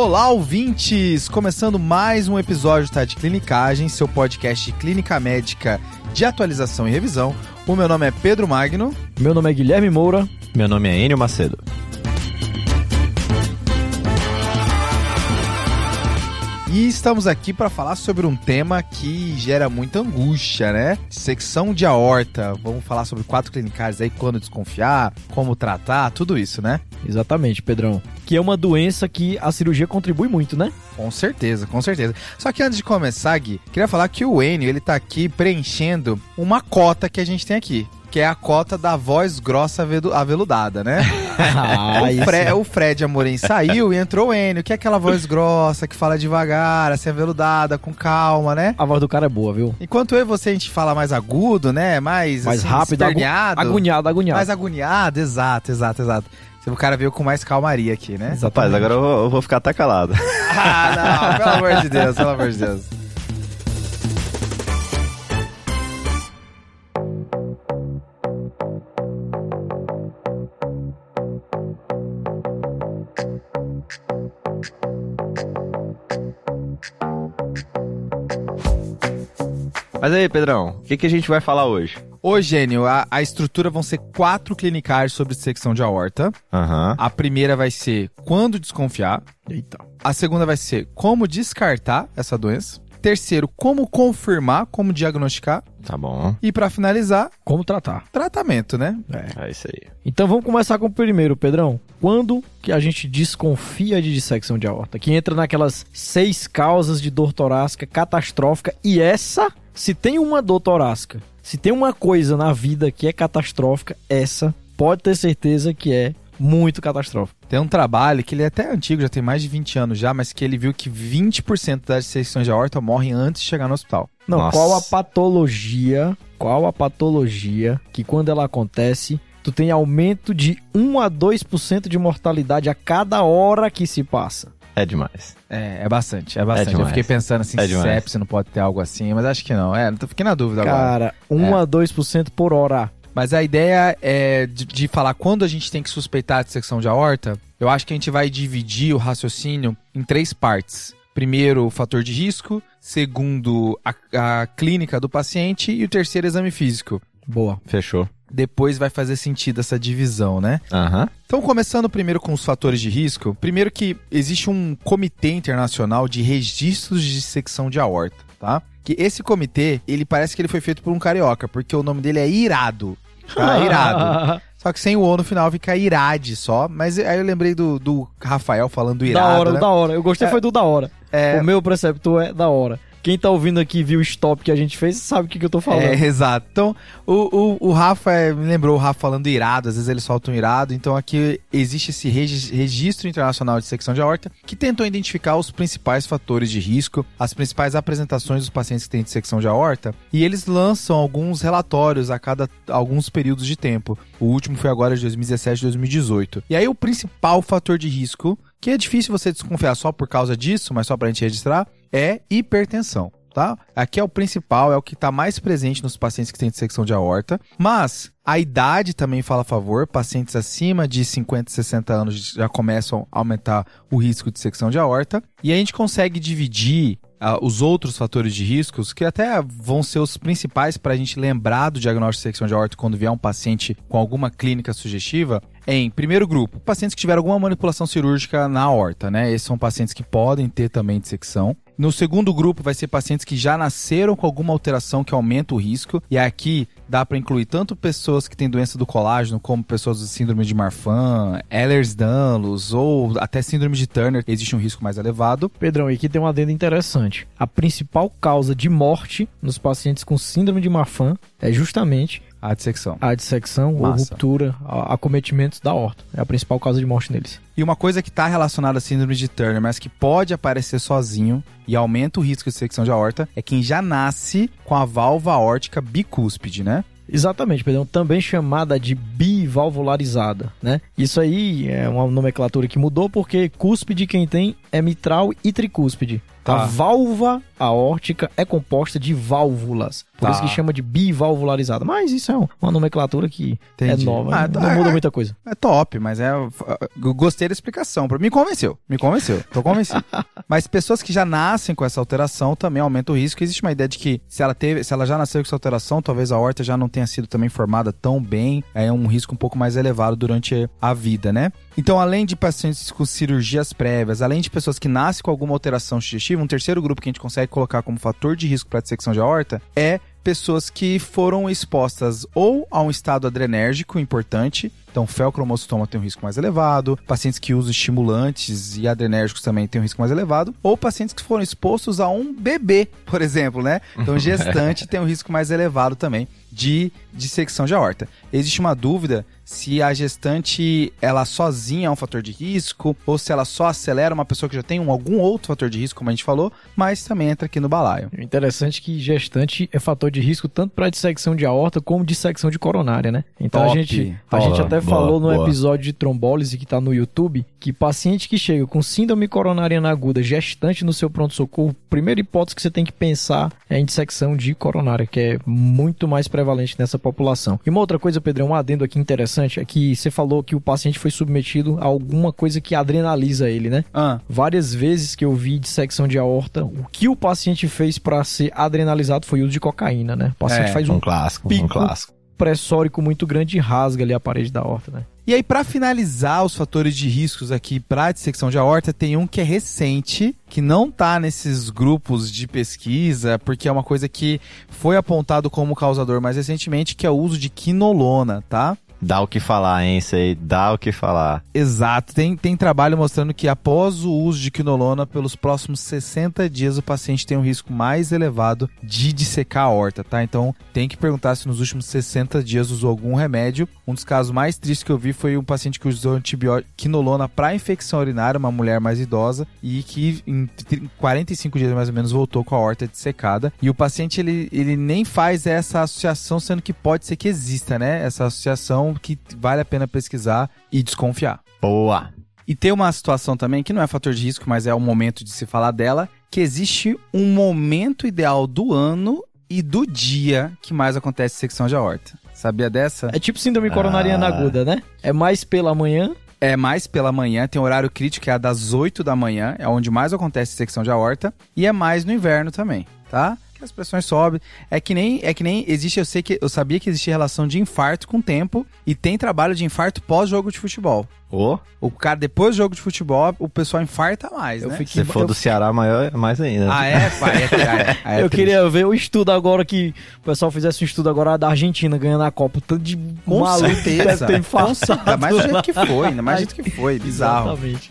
Olá, ouvintes! Começando mais um episódio tá, de Clinicagem, seu podcast de clínica médica de atualização e revisão. O meu nome é Pedro Magno. Meu nome é Guilherme Moura. Meu nome é Enio Macedo. E estamos aqui para falar sobre um tema que gera muita angústia, né? Secção de aorta. Vamos falar sobre quatro clinicais aí, quando desconfiar, como tratar, tudo isso, né? Exatamente, Pedrão. Que é uma doença que a cirurgia contribui muito, né? Com certeza, com certeza. Só que antes de começar, Gui, queria falar que o Enio, ele tá aqui preenchendo uma cota que a gente tem aqui que é a cota da voz grossa aveludada, né? ah, o, Fre o, Fred Amorim saiu e entrou o Enio, que é aquela voz grossa, que fala devagar, assim, aveludada, com calma, né? A voz do cara é boa, viu? Enquanto eu e você a gente fala mais agudo, né? Mais, mais assim, rápido, esperneado. agoniado, agoniado. Mais agoniado, exato, exato, exato. O cara veio com mais calmaria aqui, né? Rapaz, agora eu vou, eu vou ficar até calado. ah, não, pelo amor de Deus, pelo amor de Deus. Mas aí, Pedrão, o que, que a gente vai falar hoje? Hoje, Gênio, a, a estrutura vão ser quatro clinicais sobre secção de aorta. Uhum. A primeira vai ser quando desconfiar. Eita. A segunda vai ser como descartar essa doença. Terceiro, como confirmar, como diagnosticar. Tá bom. E para finalizar, como tratar. Tratamento, né? É. é isso aí. Então vamos começar com o primeiro, Pedrão. Quando que a gente desconfia de dissecção de aorta? Que entra naquelas seis causas de dor torácica catastrófica e essa se tem uma dor torácica, se tem uma coisa na vida que é catastrófica, essa pode ter certeza que é muito catastrófico. Tem um trabalho que ele é até antigo, já tem mais de 20 anos já, mas que ele viu que 20% das dissecções de aorta morrem antes de chegar no hospital. Não, Nossa. qual a patologia, qual a patologia que quando ela acontece, tu tem aumento de 1 a 2% de mortalidade a cada hora que se passa? É demais. É, é bastante, é bastante. É eu fiquei pensando assim, é se sepsis não pode ter algo assim, mas acho que não. É, fiquei na dúvida Cara, agora. Cara, 1 é. a 2% por hora. Mas a ideia é de, de, falar quando a gente tem que suspeitar a dissecção de aorta, eu acho que a gente vai dividir o raciocínio em três partes. Primeiro, o fator de risco. Segundo, a, a clínica do paciente. E o terceiro, exame físico. Boa. Fechou depois vai fazer sentido essa divisão, né? Uhum. Então, começando primeiro com os fatores de risco, primeiro que existe um comitê internacional de registros de dissecção de aorta, tá? Que esse comitê, ele parece que ele foi feito por um carioca, porque o nome dele é Irado. Tá? Irado. Só que sem o O no final fica Irade só. Mas aí eu lembrei do, do Rafael falando Irado. Da hora, né? da hora. Eu gostei é, foi do da hora. É, o meu preceptor é da hora. Quem tá ouvindo aqui viu o stop que a gente fez sabe o que, que eu tô falando. É, exato. Então, o, o, o Rafa é, me lembrou o Rafa falando irado, às vezes ele solta um irado. Então, aqui existe esse registro internacional de secção de aorta que tentou identificar os principais fatores de risco, as principais apresentações dos pacientes que têm dissecção de aorta. E eles lançam alguns relatórios a cada alguns períodos de tempo. O último foi agora de 2017 e 2018. E aí, o principal fator de risco que é difícil você desconfiar só por causa disso, mas só para a gente registrar, é hipertensão. Tá? Aqui é o principal, é o que está mais presente nos pacientes que têm dissecção de aorta. Mas a idade também fala a favor. Pacientes acima de 50, 60 anos já começam a aumentar o risco de dissecção de aorta. E a gente consegue dividir uh, os outros fatores de riscos, que até vão ser os principais para a gente lembrar do diagnóstico de secção de aorta quando vier um paciente com alguma clínica sugestiva, em primeiro grupo, pacientes que tiveram alguma manipulação cirúrgica na aorta, né? Esses são pacientes que podem ter também dissecção. No segundo grupo vai ser pacientes que já nasceram com alguma alteração que aumenta o risco. E aqui dá para incluir tanto pessoas que têm doença do colágeno, como pessoas com síndrome de Marfan, Ehlers-Danlos ou até síndrome de Turner, existe um risco mais elevado. Pedrão, aqui tem uma adenda interessante. A principal causa de morte nos pacientes com síndrome de Marfan é justamente a dissecção. A dissecção Massa. ou ruptura, acometimentos da horta. É a principal causa de morte neles. E uma coisa que está relacionada à síndrome de Turner, mas que pode aparecer sozinho e aumenta o risco de dissecção de aorta, é quem já nasce com a válvula aórtica bicúspide, né? Exatamente, Pedrão, também chamada de bivalvularizada, né? Isso aí é uma nomenclatura que mudou porque cúspide quem tem é mitral e tricúspide. A válvula aórtica é composta de válvulas. Por Tá. isso que chama de bivalvularizada. Mas isso é um- uma nomenclatura que Entendi. é nova. Ah, não tá. muda muita coisa. É top, mas é. Eu gostei da explicação. Me convenceu. Me convenceu. Tô convencido. mas pessoas que já nascem com essa alteração também aumenta o risco. Existe uma ideia de que se ela teve, se ela já nasceu com essa alteração, talvez a horta já não tenha sido também formada tão bem. É um risco um pouco mais elevado durante a vida, né? Então, além de pacientes com cirurgias prévias, além de pessoas que nascem com alguma alteração digestiva, um terceiro grupo que a gente consegue colocar como fator de risco para dissecção de aorta é pessoas que foram expostas ou a um estado adrenérgico importante, então felcromocitoma tem um risco mais elevado, pacientes que usam estimulantes e adrenérgicos também têm um risco mais elevado, ou pacientes que foram expostos a um bebê, por exemplo, né? Então gestante tem um risco mais elevado também de dissecção de aorta. Existe uma dúvida se a gestante ela sozinha é um fator de risco ou se ela só acelera uma pessoa que já tem um, algum outro fator de risco, como a gente falou, mas também entra aqui no balaio. O interessante é que gestante é fator de risco tanto para dissecção de aorta como dissecção de coronária, né? Então Top, a gente, a gente até Boa, falou no boa. episódio de trombólise que tá no YouTube que paciente que chega com síndrome coronariana aguda gestante no seu pronto-socorro, primeira hipótese que você tem que pensar é em dissecção de coronária, que é muito mais prevalente nessa população. E uma outra coisa, Pedrão, um adendo aqui interessante é que você falou que o paciente foi submetido a alguma coisa que adrenaliza ele, né? Ah, Várias vezes que eu vi dissecção de aorta, o que o paciente fez para ser adrenalizado foi o uso de cocaína, né? O paciente É, faz Um um clássico, pico. um clássico. Pressórico muito grande e rasga ali a parede da aorta, né? E aí, pra finalizar os fatores de riscos aqui para dissecção de aorta, tem um que é recente, que não tá nesses grupos de pesquisa, porque é uma coisa que foi apontado como causador mais recentemente, que é o uso de quinolona, tá? Dá o que falar, hein? Isso aí dá o que falar. Exato. Tem, tem trabalho mostrando que após o uso de quinolona, pelos próximos 60 dias, o paciente tem um risco mais elevado de dissecar a aorta, tá? Então, tem que perguntar se nos últimos 60 dias usou algum remédio. Um dos casos mais tristes que eu vi foi um paciente que usou antibiótico quinolona para infecção urinária, uma mulher mais idosa, e que em tri- 45 dias mais ou menos voltou com a aorta dissecada. E o paciente, ele, ele nem faz essa associação, sendo que pode ser que exista, né? Essa associação que vale a pena pesquisar e desconfiar. Boa. E tem uma situação também que não é fator de risco, mas é o momento de se falar dela, que existe um momento ideal do ano e do dia que mais acontece secção de aorta. Sabia dessa? É tipo síndrome coronariana Ah. aguda, né? É mais pela manhã. É mais pela manhã, tem um horário crítico que é a das 8 da manhã, é onde mais acontece secção de aorta, e é mais no inverno também, tá? Que as pressões sobem. É que nem é que nem existe, eu sei que eu sabia que existia relação de infarto com tempo e tem trabalho de infarto pós jogo de futebol. Ô, O cara depois do jogo de futebol, o pessoal infarta mais, Eu né? fiquei- se for eu- do Ceará, maior, mais ainda. Ah, é? Pai, é, é, é, é eu queria ver o estudo agora que o pessoal fizesse um estudo agora da Argentina ganhando a Copa. Tanto de Com maluco que certeza. deve ter infartado. Ainda mais do jeito que foi, ainda mais do jeito que foi, bizarro. Exatamente.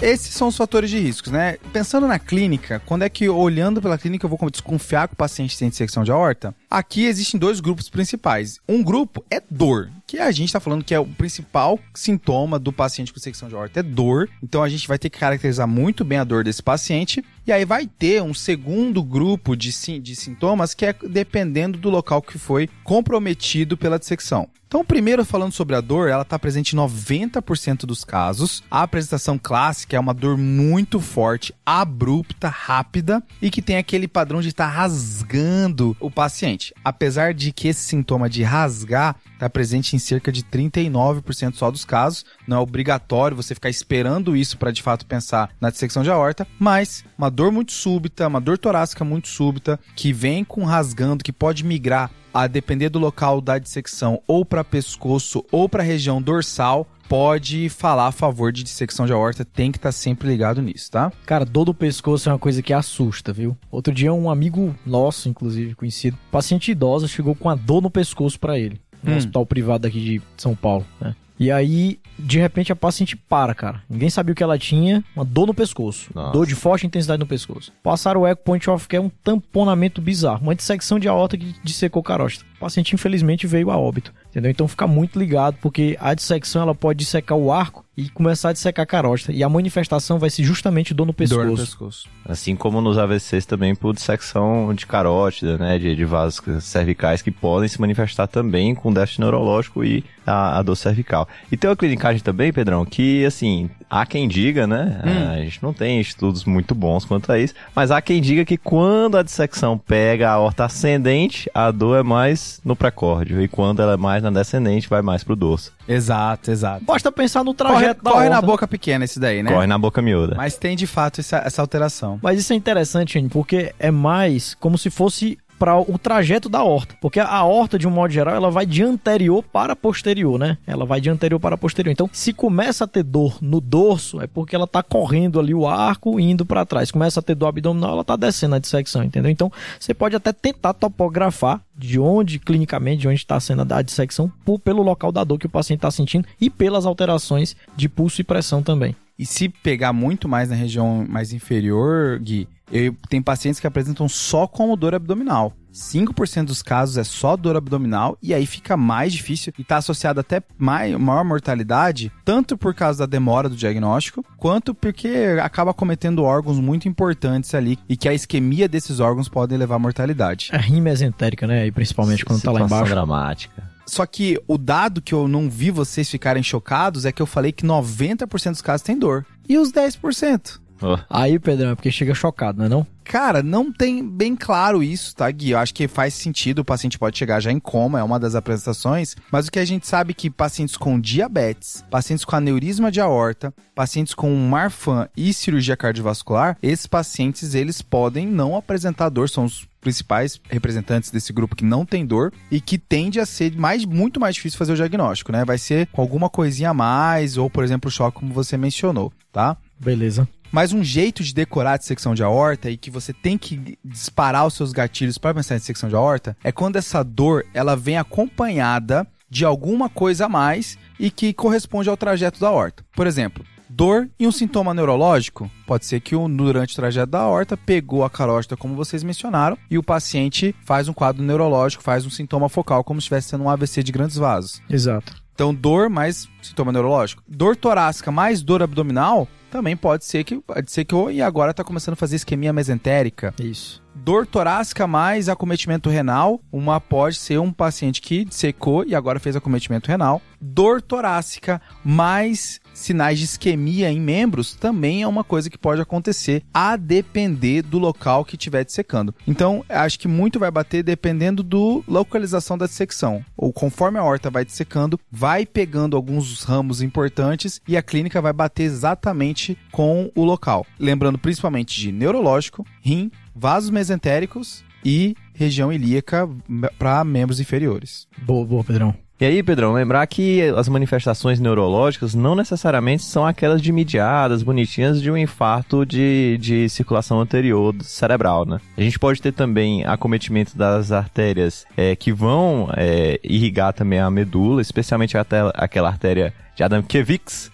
Esses são os fatores de riscos, né? Pensando na clínica, quando é que olhando pela clínica eu vou desconfiar que o paciente tem dissecção de aorta? Aqui existem dois grupos principais. Um grupo é dor, que a gente tá falando que é o principal sintoma do paciente com dissecção de aorta, é dor. Então a gente vai ter que caracterizar muito bem a dor desse paciente. E aí vai ter um segundo grupo de, de sintomas que é dependendo do local que foi comprometido pela dissecção. Então, primeiro falando sobre a dor, ela está presente em 90% dos casos. A apresentação clássica é uma dor muito forte, abrupta, rápida e que tem aquele padrão de estar rasgando o paciente. Apesar de que esse sintoma de rasgar está presente em cerca de 39% só dos casos, não é obrigatório você ficar esperando isso para de fato pensar na dissecção de aorta, mas uma dor muito súbita, uma dor torácica muito súbita, que vem com rasgando, que pode migrar a depender do local da dissecção ou para pescoço ou para região dorsal, pode falar a favor de dissecção de aorta, tem que estar sempre ligado nisso, tá? Cara, dor do pescoço é uma coisa que assusta, viu? Outro dia um amigo nosso, inclusive conhecido, paciente idosa, chegou com a dor no pescoço pra ele, no Hum. hospital privado aqui de São Paulo, né? E aí, de repente, a paciente para, cara. Ninguém sabia o que ela tinha, uma dor no pescoço. Nossa. Dor de forte intensidade no pescoço. Passaram o eco point off, que é um tamponamento bizarro. Uma dissecção de aorta que dissecou carótida. O paciente infelizmente veio a óbito, entendeu? Então fica muito ligado, porque a dissecção ela pode dissecar o arco e começar a dissecar a carótida, e a manifestação vai ser justamente dor no pescoço. Dor no pescoço. Assim como nos AVCs também por dissecção de carótida, né, de, de vasos cervicais que podem se manifestar também com déficit neurológico e a, a dor cervical. E tem uma clinicagem também, Pedrão, que assim, há quem diga, né, hum. a gente não tem estudos muito bons quanto a isso, mas há quem diga que quando a dissecção pega a horta ascendente, a dor é mais no precórdio, e quando ela é mais na descendente, vai mais pro dorso. Exato, exato. Basta pensar no trajeto corre, da Corre na boca pequena esse daí, né? Corre na boca miúda. Mas tem de fato essa, essa alteração. Mas isso é interessante, gente, porque é mais como se fosse para o trajeto da horta, porque a horta de um modo geral ela vai de anterior para posterior, né? Ela vai de anterior para posterior. Então, se começa a ter dor no dorso, é porque ela tá correndo ali o arco indo para trás. Começa a ter dor abdominal, ela tá descendo a dissecção, entendeu? Então, você pode até tentar topografar de onde clinicamente, de onde está sendo a dissecção, por, pelo local da dor que o paciente está sentindo e pelas alterações de pulso e pressão também. E se pegar muito mais na região mais inferior, Gui, eu tenho pacientes que apresentam só como dor abdominal. 5% dos casos é só dor abdominal e aí fica mais difícil e está associado até mais, maior mortalidade, tanto por causa da demora do diagnóstico, quanto porque acaba cometendo órgãos muito importantes ali e que a isquemia desses órgãos pode levar à mortalidade. A rima mesentérica, né? E principalmente quando está lá embaixo. dramática. Só que o dado que eu não vi vocês ficarem chocados é que eu falei que 90% dos casos tem dor. E os 10%? Oh. Aí, Pedrão, é porque chega chocado, não é não? Cara, não tem bem claro isso, tá, Gui? Eu acho que faz sentido, o paciente pode chegar já em coma, é uma das apresentações, mas o que a gente sabe é que pacientes com diabetes, pacientes com aneurisma de aorta, pacientes com Marfan e cirurgia cardiovascular, esses pacientes, eles podem não apresentar dor, são os principais representantes desse grupo que não tem dor e que tende a ser mais, muito mais difícil fazer o diagnóstico, né? Vai ser com alguma coisinha a mais, ou, por exemplo, o choque, como você mencionou, tá? Beleza. Mas um jeito de decorar a dissecção de aorta e que você tem que disparar os seus gatilhos para pensar em dissecção de aorta é quando essa dor ela vem acompanhada de alguma coisa a mais e que corresponde ao trajeto da aorta. Por exemplo, dor e um sintoma neurológico. Pode ser que durante o trajeto da aorta pegou a carótida, como vocês mencionaram, e o paciente faz um quadro neurológico, faz um sintoma focal, como se estivesse sendo um AVC de grandes vasos. Exato. Então, dor mais sintoma neurológico. Dor torácica mais dor abdominal também pode ser que pode ser que e agora está começando a fazer isquemia mesentérica. Isso. Dor torácica mais acometimento renal, uma pode ser um paciente que secou e agora fez acometimento renal. Dor torácica mais sinais de isquemia em membros também é uma coisa que pode acontecer, a depender do local que estiver dissecando. Então, acho que muito vai bater dependendo do localização da dissecção. Ou conforme a horta vai dissecando, vai pegando alguns ramos importantes e a clínica vai bater exatamente com o local. Lembrando principalmente de neurológico, rim, vasos mesentéricos e região ilíaca para membros inferiores. Boa, boa, Pedrão. E aí, Pedrão, lembrar que as manifestações neurológicas não necessariamente são aquelas de mediadas, bonitinhas de um infarto de, de circulação anterior cerebral, né? A gente pode ter também acometimento das artérias é, que vão é, irrigar também a medula, especialmente até aquela artéria de Adam-Kevix.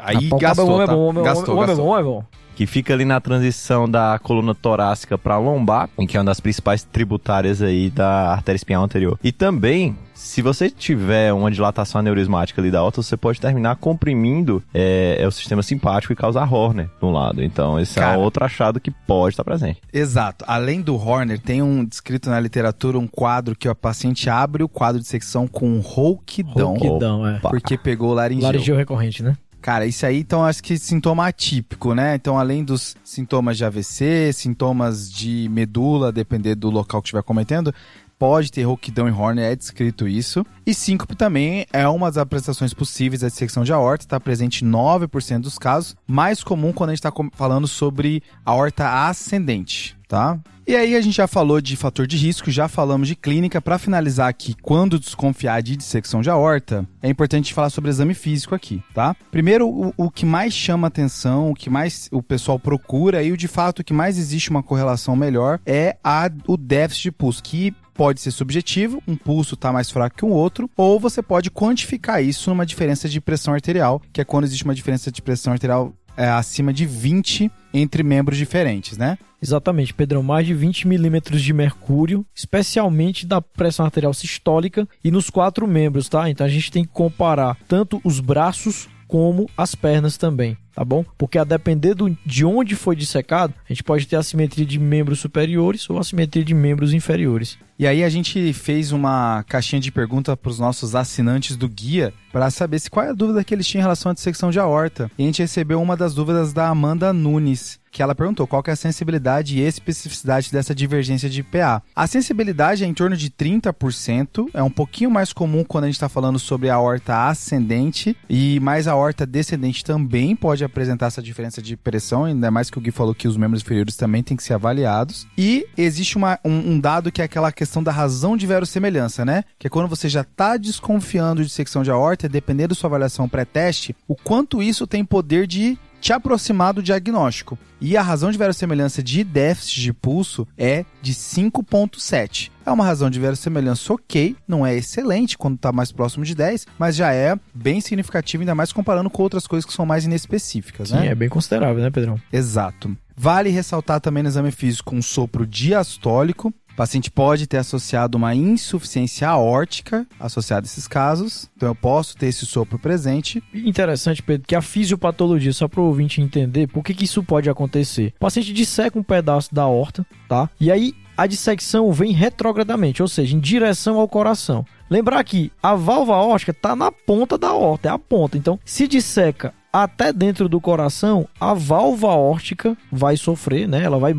Aí gastou, tá? gastou, gastou. É bom, que fica ali na transição da coluna torácica para lombar, que é uma das principais tributárias aí da artéria espinhal anterior. E também se você tiver uma dilatação aneurismática ali da aorta, você pode terminar comprimindo é, é o sistema simpático e causar Horner de um lado. Então, esse Cara, é outro achado que pode estar presente. Exato. Além do Horner, tem um descrito na literatura um quadro que o paciente abre o quadro de secção com um rouquidão. Rouquidão, é. Porque pegou laringeu. Laringeu recorrente, né? Cara, isso aí, então, acho que sintoma atípico, né? Então, além dos sintomas de AVC, sintomas de medula, depender do local que estiver cometendo, pode ter rouquidão e Horner, é descrito isso. E síncope também é uma das apresentações possíveis da dissecção de aorta, está presente em 9% dos casos, mais comum quando a gente está falando sobre aorta ascendente, tá? E aí a gente já falou de fator de risco, já falamos de clínica. Para finalizar aqui, quando desconfiar de dissecção de aorta, é importante falar sobre exame físico aqui, tá? Primeiro, o, o que mais chama atenção, o que mais o pessoal procura e o de fato o que mais existe uma correlação melhor é a, o déficit de pulso, que pode ser subjetivo, um pulso está mais fraco que um outro, ou você pode quantificar isso numa diferença de pressão arterial, que é quando existe uma diferença de pressão arterial é, acima de 20 entre membros diferentes, né? Exatamente, Pedrão, mais de 20 milímetros de mercúrio, especialmente da pressão arterial sistólica e nos quatro membros, tá? Então a gente tem que comparar tanto os braços como as pernas também tá bom? Porque a depender do, de onde foi dissecado, a gente pode ter assimetria de membros superiores ou assimetria de membros inferiores. E aí a gente fez uma caixinha de pergunta para os nossos assinantes do guia para saber se qual é a dúvida que eles tinham em relação à dissecção de aorta. E a gente recebeu uma das dúvidas da Amanda Nunes, que ela perguntou qual é a sensibilidade e especificidade dessa divergência de PA. A sensibilidade é em torno de 30%, é um pouquinho mais comum quando a gente está falando sobre a aorta ascendente, e mais a aorta descendente também pode apresentar essa diferença de pressão, ainda mais que o Gui falou que os membros inferiores também têm que ser avaliados. E existe uma, um, um dado que é aquela questão da razão de verossemelhança, né? Que é quando você já está desconfiando de secção de aorta, dependendo da sua avaliação pré-teste, o quanto isso tem poder de te aproximar do diagnóstico. E a razão de verossemelhança de déficit de pulso é de 5.7. É uma razão de verossemelhança ok, não é excelente quando está mais próximo de 10, mas já é bem significativo, ainda mais comparando com outras coisas que são mais inespecíficas, Sim, né? é bem considerável, né, Pedrão? Exato. Vale ressaltar também no exame físico um sopro diastólico, o paciente pode ter associado uma insuficiência aórtica associada a esses casos, então eu posso ter esse sopro presente. Interessante, Pedro, que a fisiopatologia, só para o ouvinte entender por que, que isso pode acontecer. O paciente disseca um pedaço da horta, tá? E aí a dissecção vem retrogradamente, ou seja, em direção ao coração. Lembrar que a válvula aórtica está na ponta da horta, é a ponta. Então, se disseca até dentro do coração, a válvula aórtica vai sofrer, né? Ela vai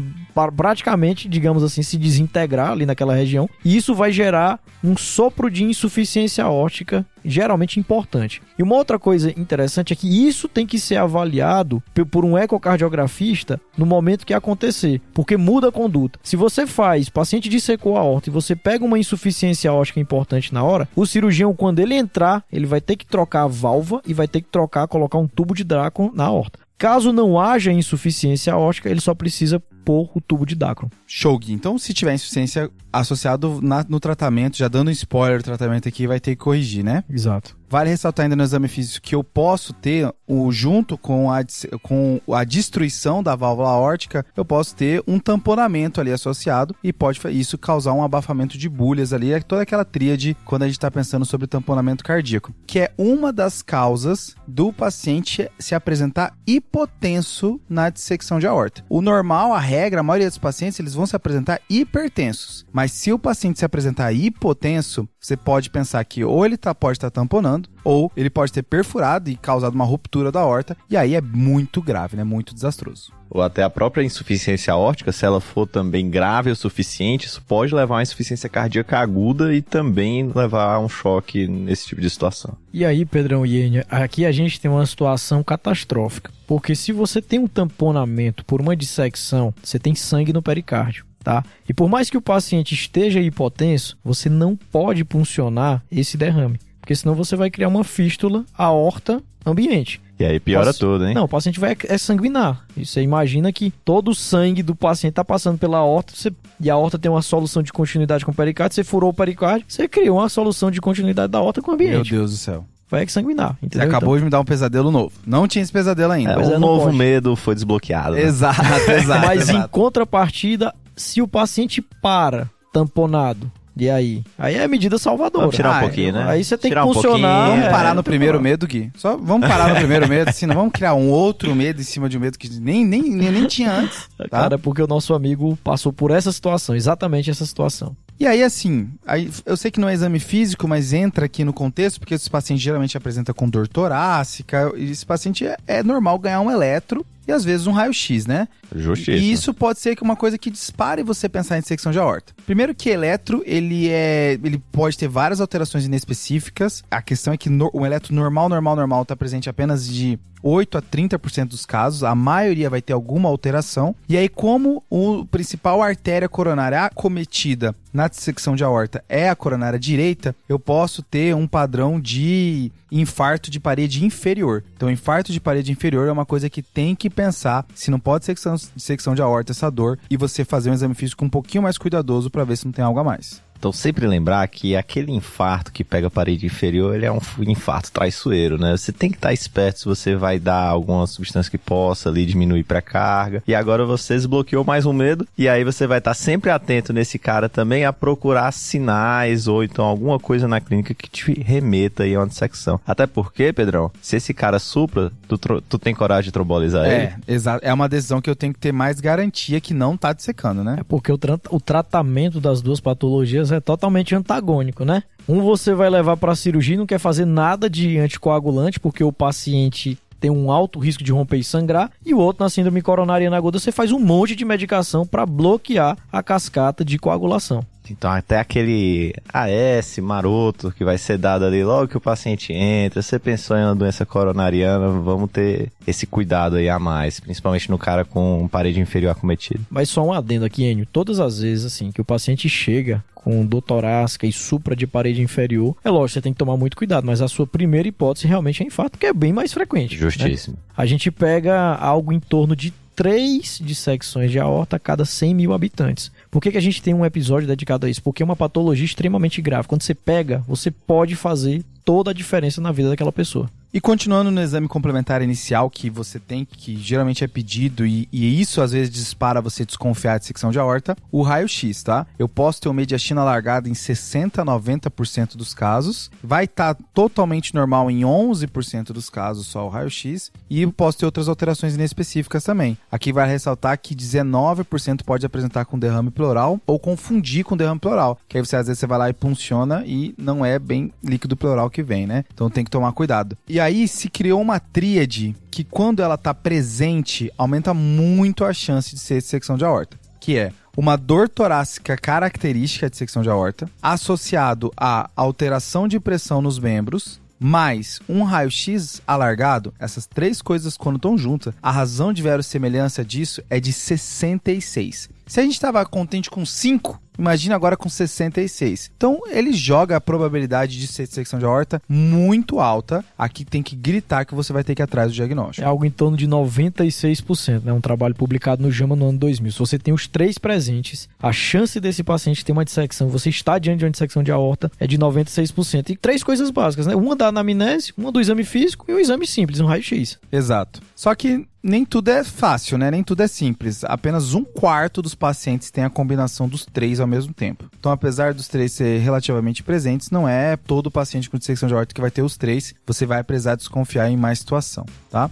praticamente, digamos assim, se desintegrar ali naquela região. E isso vai gerar um sopro de insuficiência aórtica, geralmente importante. E uma outra coisa interessante é que isso tem que ser avaliado por um ecocardiografista no momento que acontecer, porque muda a conduta. Se você faz, paciente dissecou a aorta e você pega uma insuficiência aórtica importante na hora, o cirurgião, quando ele entrar, ele vai ter que trocar a válvula e vai ter que trocar, colocar um tubo de Draco na aorta. Caso não haja insuficiência aórtica, ele só precisa pôr o tubo de Dacron. Show, Gui. Então, se tiver insuficiência associado na, no tratamento, já dando um spoiler do tratamento aqui, vai ter que corrigir, né? Exato. Vale ressaltar ainda no exame físico que eu posso ter, o, junto com a, com a destruição da válvula aórtica, eu posso ter um tamponamento ali associado e pode isso causar um abafamento de bolhas ali, é toda aquela tríade quando a gente está pensando sobre tamponamento cardíaco, que é uma das causas do paciente se apresentar hipotenso na dissecção de aorta. O normal, a regra, a maioria dos pacientes, eles vão se apresentar hipertensos, mas se o paciente se apresentar hipotenso, você pode pensar que ou ele tá, pode estar tá tamponando, ou ele pode ter perfurado e causado uma ruptura da horta, e aí é muito grave, né? Muito desastroso. Ou até a própria insuficiência aórtica, se ela for também grave o suficiente, isso pode levar a insuficiência cardíaca aguda e também levar a um choque nesse tipo de situação. E aí, Pedrão e aqui a gente tem uma situação catastrófica. Porque se você tem um tamponamento por uma dissecção, você tem sangue no pericárdio tá? E por mais que o paciente esteja hipotenso, você não pode puncionar esse derrame, porque senão você vai criar uma fístula aorta ambiente. E aí piora Paci... tudo, hein? Não, o paciente vai é sanguinar. E você imagina que todo o sangue do paciente está passando pela aorta você... e a aorta tem uma solução de continuidade com o pericárdio, você furou o pericárdio, você criou uma solução de continuidade da aorta com o ambiente. Meu Deus do céu vai sanguinar. Entendeu? Você acabou então... de me dar um pesadelo novo. Não tinha esse pesadelo ainda. É, um é, novo pode. medo foi desbloqueado. Né? Exato, exato. Mas exato. em contrapartida, se o paciente para tamponado, e aí? Aí é medida salvadora. Vamos tirar um ah, pouquinho, né? Aí você tem tirar que funcionar. Um vamos parar é, no primeiro medo, Gui. Só vamos parar no primeiro medo, assim, não vamos criar um outro medo em cima de um medo que nem, nem, nem, nem tinha antes. Tá? Cara, porque o nosso amigo passou por essa situação, exatamente essa situação. E aí, assim, aí, eu sei que não é exame físico, mas entra aqui no contexto, porque esse paciente geralmente apresenta com dor torácica, e esse paciente é, é normal ganhar um eletro e às vezes um raio-x, né? Justiça. E isso pode ser que uma coisa que dispare você pensar em dissecção de aorta. Primeiro que eletro, ele é, ele pode ter várias alterações inespecíficas. A questão é que no, o eletro normal, normal, normal está presente apenas de 8 a 30% dos casos, a maioria vai ter alguma alteração. E aí, como o principal artéria coronária acometida na dissecção de aorta é a coronária direita, eu posso ter um padrão de infarto de parede inferior. Então, infarto de parede inferior é uma coisa que tem que pensar se não pode ser secção de aorta essa dor e você fazer um exame físico um pouquinho mais cuidadoso para ver se não tem algo a mais. Então sempre lembrar que aquele infarto que pega a parede inferior, ele é um infarto traiçoeiro, né? Você tem que estar esperto se você vai dar alguma substância que possa ali diminuir para carga. E agora você desbloqueou mais um medo e aí você vai estar sempre atento nesse cara também a procurar sinais ou então alguma coisa na clínica que te remeta aí a uma dissecção. Até porque, Pedrão, se esse cara supra, tu, tu tem coragem de trombolizar é, ele? É, exato. É uma decisão que eu tenho que ter mais garantia que não tá dissecando, né? É porque o, tra o tratamento das duas patologias é totalmente antagônico, né? Um você vai levar para cirurgia e não quer fazer nada de anticoagulante porque o paciente tem um alto risco de romper e sangrar, e o outro na síndrome coronariana aguda você faz um monte de medicação para bloquear a cascata de coagulação. Então, até aquele AS maroto que vai ser dado ali logo que o paciente entra, você pensou em uma doença coronariana, vamos ter esse cuidado aí a mais, principalmente no cara com parede inferior acometida. Mas só um adendo aqui, Enio. Todas as vezes, assim, que o paciente chega com dor torácica e supra de parede inferior, é lógico, você tem que tomar muito cuidado, mas a sua primeira hipótese realmente é infarto, que é bem mais frequente. Né? Justíssimo. Né? A gente pega algo em torno de três dissecções de aorta a cada 100 mil habitantes. Por que, que a gente tem um episódio dedicado a isso? Porque é uma patologia extremamente grave. Quando você pega, você pode fazer toda a diferença na vida daquela pessoa. E continuando no exame complementar inicial que você tem, que geralmente é pedido, e, e isso às vezes dispara você desconfiar de secção de aorta, o raio-x, tá? Eu posso ter uma mediastina largada em 60 a 90% dos casos, vai estar tá totalmente normal em 11% dos casos só o raio-x, e posso ter outras alterações inespecíficas também. Aqui vai ressaltar que 19% pode apresentar com derrame pleural ou confundir com derrame pleural, que aí você às vezes você vai lá e punciona e não é bem líquido pleural que vem, né? Então tem que tomar cuidado. E aí se criou uma tríade que quando ela está presente, aumenta muito a chance de ser dissecção de aorta, que é uma dor torácica característica de secção de aorta, associado a alteração de pressão nos membros, mais um raio-x alargado, essas três coisas quando estão juntas, a razão de verossemelhança disso é de 66. Se a gente estava contente com 5, Imagina agora com 66. Então, ele joga a probabilidade de ser secção de aorta muito alta. Aqui tem que gritar que você vai ter que ir atrás do diagnóstico. É algo em torno de 96%, né? Um trabalho publicado no JAMA no ano 2000. Se você tem os três presentes, a chance desse paciente ter uma dissecção, você está diante de uma dissecção de aorta, é de 96%. E três coisas básicas, né? Uma da anamnese, uma do exame físico e um exame simples, um raio-x. Exato. Só que nem tudo é fácil, né? Nem tudo é simples. Apenas um quarto dos pacientes tem a combinação dos três ao mesmo tempo. Então, apesar dos três ser relativamente presentes, não é todo paciente com dissecção de aorta que vai ter os três. Você vai precisar desconfiar em mais situação, tá?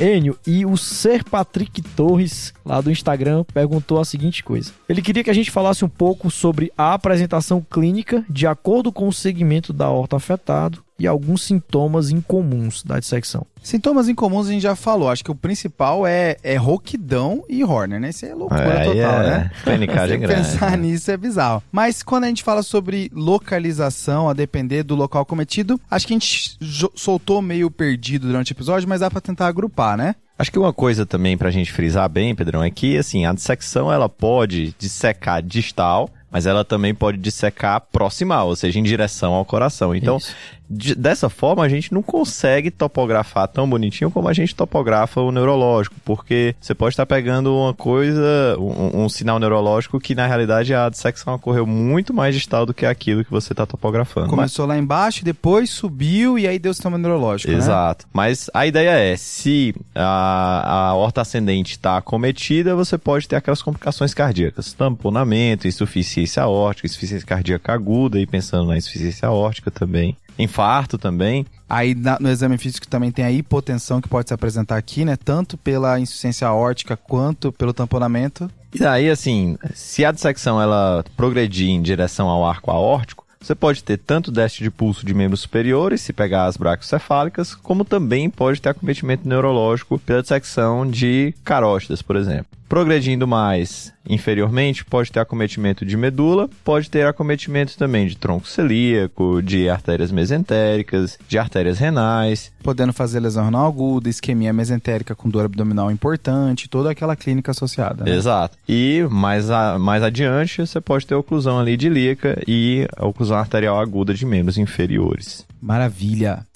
Enio, e o Ser Patrick Torres, lá do Instagram, perguntou a seguinte coisa. Ele queria que a gente falasse um pouco sobre a apresentação clínica de acordo com o segmento da horta afetado e alguns sintomas incomuns da dissecção. Sintomas incomuns a gente já falou. Acho que o principal é, é rouquidão e Horner, né? Isso é loucura é, total, é. né? Panicagem grande. Pensar nisso é bizarro. Mas quando a gente fala sobre localização, a depender do local cometido, acho que a gente soltou meio perdido durante o episódio, mas dá para tentar agrupar, né? Acho que uma coisa também pra gente frisar bem, Pedrão, é que assim, a dissecção ela pode dissecar distal, mas ela também pode dissecar proximal, ou seja, em direção ao coração. Então, Isso de, dessa forma a gente não consegue topografar tão bonitinho como a gente topografa o neurológico, porque você pode estar pegando uma coisa, um, um sinal neurológico que na realidade a dissecção ocorreu muito mais distal do que aquilo que você está topografando. Começou Mas... lá embaixo, depois subiu e aí deu o sistema neurológico. Né? Exato. Né? Mas a ideia é, se a, a horta ascendente está acometida, você pode ter aquelas complicações cardíacas, tamponamento, insuficiência aórtica, insuficiência cardíaca aguda, e pensando na insuficiência aórtica também infarto também. Aí na, no exame físico também tem a hipotensão que pode se apresentar aqui, né? Tanto pela insuficiência aórtica quanto pelo tamponamento. E aí, assim, se a dissecção ela progredir em direção ao arco aórtico, você pode ter tanto déficit de pulso de membros superiores, se pegar as braquiocefálicas, como também pode ter acometimento neurológico pela dissecção de carótidas, por exemplo. Progredindo mais inferiormente, pode ter acometimento de medula, pode ter acometimento também de tronco celíaco, de artérias mesentéricas, de artérias renais. Podendo fazer lesão renal aguda, isquemia mesentérica com dor abdominal importante, toda aquela clínica associada. Né? Exato. E mais, a, mais adiante, você pode ter oclusão ali de ilíaca e oclusão arterial aguda de membros inferiores. Maravilha.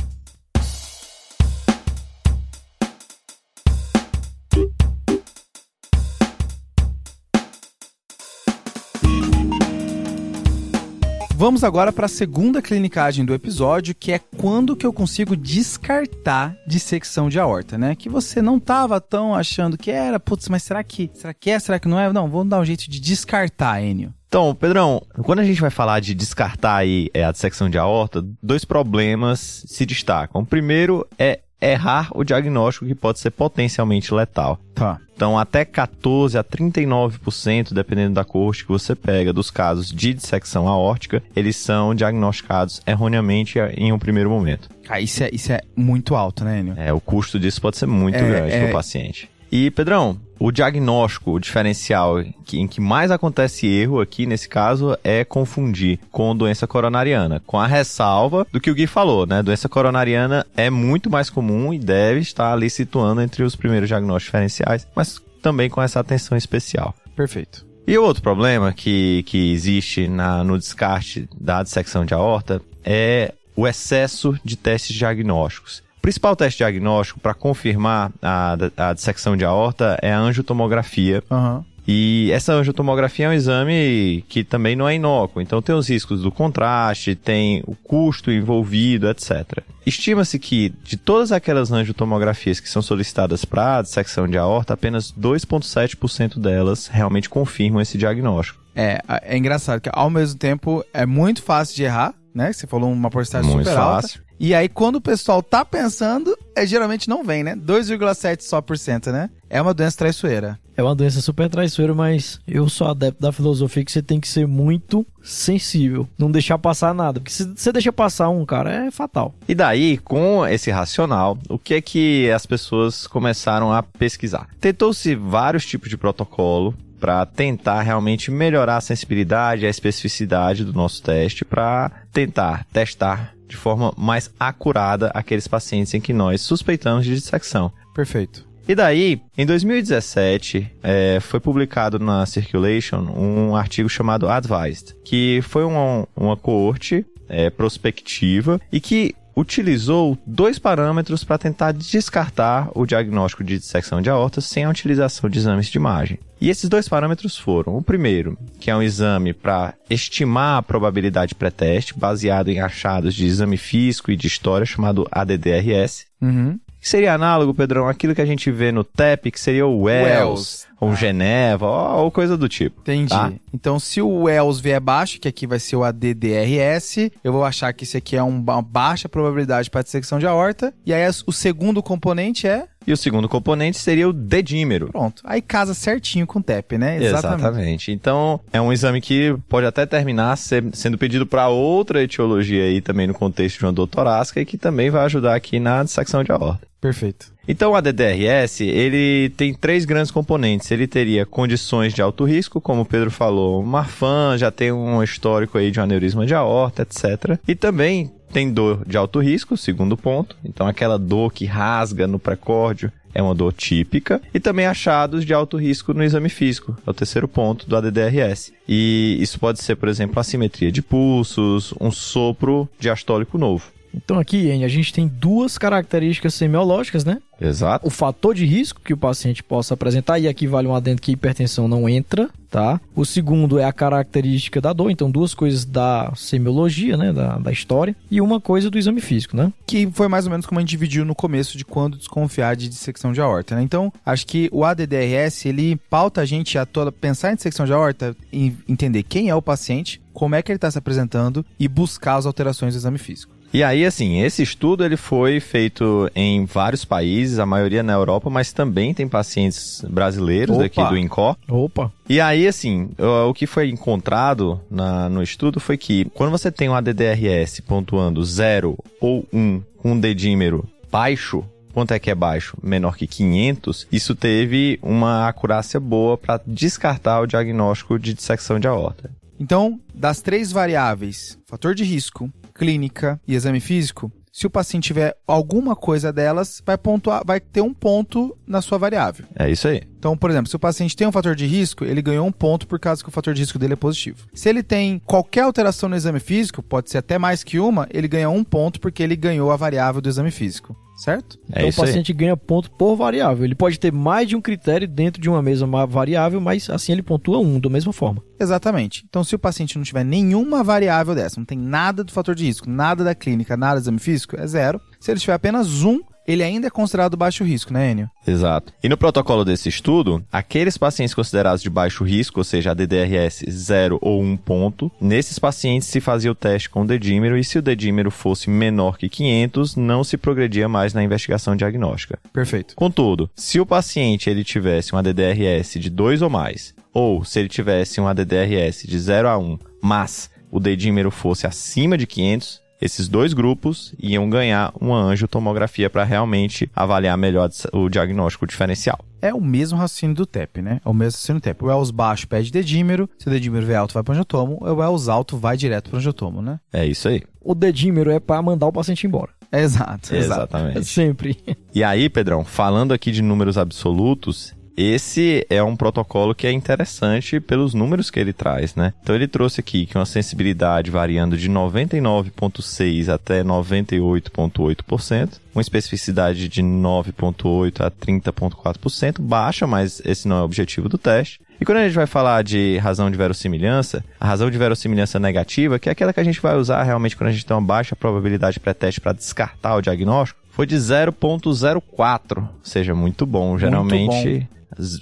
Vamos agora para a segunda clinicagem do episódio, que é quando que eu consigo descartar dissecção de aorta, né? Que você não tava tão achando que era, putz, mas será que, será que é, será que não é? Não, vamos dar um jeito de descartar, Enio. Então, Pedrão, quando a gente vai falar de descartar aí é, a dissecção de aorta, dois problemas se destacam. O primeiro é errar o diagnóstico que pode ser potencialmente letal. Tá. Então, até 14 a 39%, dependendo da corte que você pega, dos casos de dissecção aórtica, eles são diagnosticados erroneamente em um primeiro momento. Ah, isso é, isso é muito alto, né, Enio? É, o custo disso pode ser muito É, grande é. para o paciente. E, Pedrão, o diagnóstico, o diferencial em que mais acontece erro aqui, nesse caso, é confundir com doença coronariana, com a ressalva do que o Gui falou, né? Doença coronariana é muito mais comum e deve estar ali situando entre os primeiros diagnósticos diferenciais, mas também com essa atenção especial. Perfeito. E outro problema que, que existe na, no descarte da dissecção de aorta é o excesso de testes diagnósticos. O principal teste diagnóstico para confirmar a, a dissecção de aorta é a angiotomografia. Aham. E essa angiotomografia é um exame que também não é inócuo, então tem os riscos do contraste, tem o custo envolvido, etc. Estima-se que de todas aquelas angiotomografias que são solicitadas para a dissecção de aorta, apenas 2,7% delas realmente confirmam esse diagnóstico. É, é engraçado que ao mesmo tempo é muito fácil de errar, né? Você falou uma porcentagem Muito super alta. E aí, quando o pessoal tá pensando, é, geralmente não vem, né? 2,7 só por cento, né? É uma doença traiçoeira. É uma doença super traiçoeira, mas eu sou adepto da filosofia que você tem que ser muito sensível. Não deixar passar nada. Porque se você deixa passar um, cara, é fatal. E daí, com esse racional, o que é que as pessoas começaram a pesquisar? Tentou-se vários tipos de protocolo para tentar realmente melhorar a sensibilidade e a especificidade do nosso teste para tentar testar de forma mais acurada aqueles pacientes em que nós suspeitamos de dissecção. Perfeito. E daí, em 2017, é, foi publicado na Circulation um artigo chamado Advised, que foi uma, uma coorte é, prospectiva e que utilizou dois parâmetros para tentar descartar o diagnóstico de dissecção de aorta sem a utilização de exames de imagem. E esses dois parâmetros foram: o primeiro, que é um exame para estimar a probabilidade pré-teste, baseado em achados de exame físico e de história, chamado ADDRS, Uhum. Que seria análogo, Pedrão, àquilo que a gente vê no TEP, que seria o Wells, Wells. ou Ah. Geneva, ou, ou coisa do tipo. Entendi. Tá? Então, se o Wells vier baixo, que aqui vai ser o ADDRS, eu vou achar que esse aqui é um uma baixa probabilidade para dissecção de aorta. E aí, o segundo componente é. E o segundo componente seria o dedímero. Pronto. Aí casa certinho com o TEP, né? Exatamente. Então, é um exame que pode até terminar sendo pedido para outra etiologia aí também no contexto de uma dor torácica e que também vai ajudar aqui na dissecção de aorta. Perfeito. Então, o ADDRS, ele tem três grandes componentes. Ele teria condições de alto risco, como o Pedro falou, Marfan já tem um histórico aí de um aneurisma de aorta, etc. E também tem dor de alto risco, segundo ponto. Então, aquela dor que rasga no precórdio é uma dor típica. E também achados de alto risco no exame físico, é o terceiro ponto do ADDRS. E isso pode ser, por exemplo, assimetria de pulsos, um sopro diastólico novo. Então aqui, Enio, a gente tem duas características semiológicas, né? Exato. O fator de risco que o paciente possa apresentar, e aqui vale um adendo que a hipertensão não entra, tá? O segundo é a característica da dor, então duas coisas da semiologia, né, da, da história, e uma coisa do exame físico, né? Que foi mais ou menos como a gente dividiu no começo de quando desconfiar de dissecção de aorta, né? Então, acho que o ADDRS, ele pauta a gente a toda pensar em dissecção de aorta, e entender quem é o paciente, como é que ele está se apresentando e buscar as alterações do exame físico. E aí, assim, esse estudo ele foi feito em vários países, a maioria na Europa, mas também tem pacientes brasileiros Opa! aqui do INCO. Opa, E aí, assim, o, o que foi encontrado na- no estudo foi que quando você tem um ADDRS pontuando 0 ou 1 com um dedímero baixo, quanto é que é baixo? Menor que 500, isso teve uma acurácia boa para descartar o diagnóstico de dissecção de aorta. Então, das três variáveis, fator de risco, clínica e exame físico, se o paciente tiver alguma coisa delas, vai pontuar, vai ter um ponto na sua variável. É isso aí. Então, por exemplo, se o paciente tem um fator de risco, ele ganhou um ponto por causa que o fator de risco dele é positivo. Se ele tem qualquer alteração no exame físico, pode ser até mais que uma, ele ganha um ponto porque ele ganhou a variável do exame físico. certo? É Então o isso aí. paciente ganha ponto por variável. Ele pode ter mais de um critério dentro de uma mesma variável, mas assim ele pontua um da mesma forma. Exatamente. Então, se o paciente não tiver nenhuma variável dessa, não tem nada do fator de risco, nada da clínica, nada do exame físico, é zero. Se ele tiver apenas um, ele ainda é considerado baixo risco, né, Enio? Exato. E no protocolo desse estudo, aqueles pacientes considerados de baixo risco, ou seja, a DDRS 0 ou 1 ponto, nesses pacientes se fazia o teste com o dedímero e se o dedímero fosse menor que 500, não se progredia mais na investigação diagnóstica. Perfeito. Contudo, se o paciente ele tivesse uma DDRS de 2 ou mais, ou se ele tivesse uma DDRS de 0 a 1, mas o dedímero fosse acima de 500, esses dois grupos iam ganhar uma angiotomografia para realmente avaliar melhor o diagnóstico diferencial. É o mesmo raciocínio do TEP, né? É o mesmo raciocínio do TEP. O ELS baixo pede dedímero, se o dedímero vier alto vai para angiotomo, o ELS alto vai direto para angiotomo, né? É isso aí. O dedímero é para mandar o paciente embora. Exato, exato. Exatamente. Sempre. E aí, Pedrão, falando aqui de números absolutos, esse é um protocolo que é interessante pelos números que ele traz, né? Então ele trouxe aqui que uma sensibilidade variando de 99.6 até 98.8%, uma especificidade de 9.8 a 30.4%, baixa, mas esse não é o objetivo do teste. E quando a gente vai falar de razão de verossimilhança, a razão de verossimilhança negativa, que é aquela que a gente vai usar realmente quando a gente tem uma baixa probabilidade pré-teste para descartar o diagnóstico, foi de 0.04, ou seja, muito bom. Geralmente,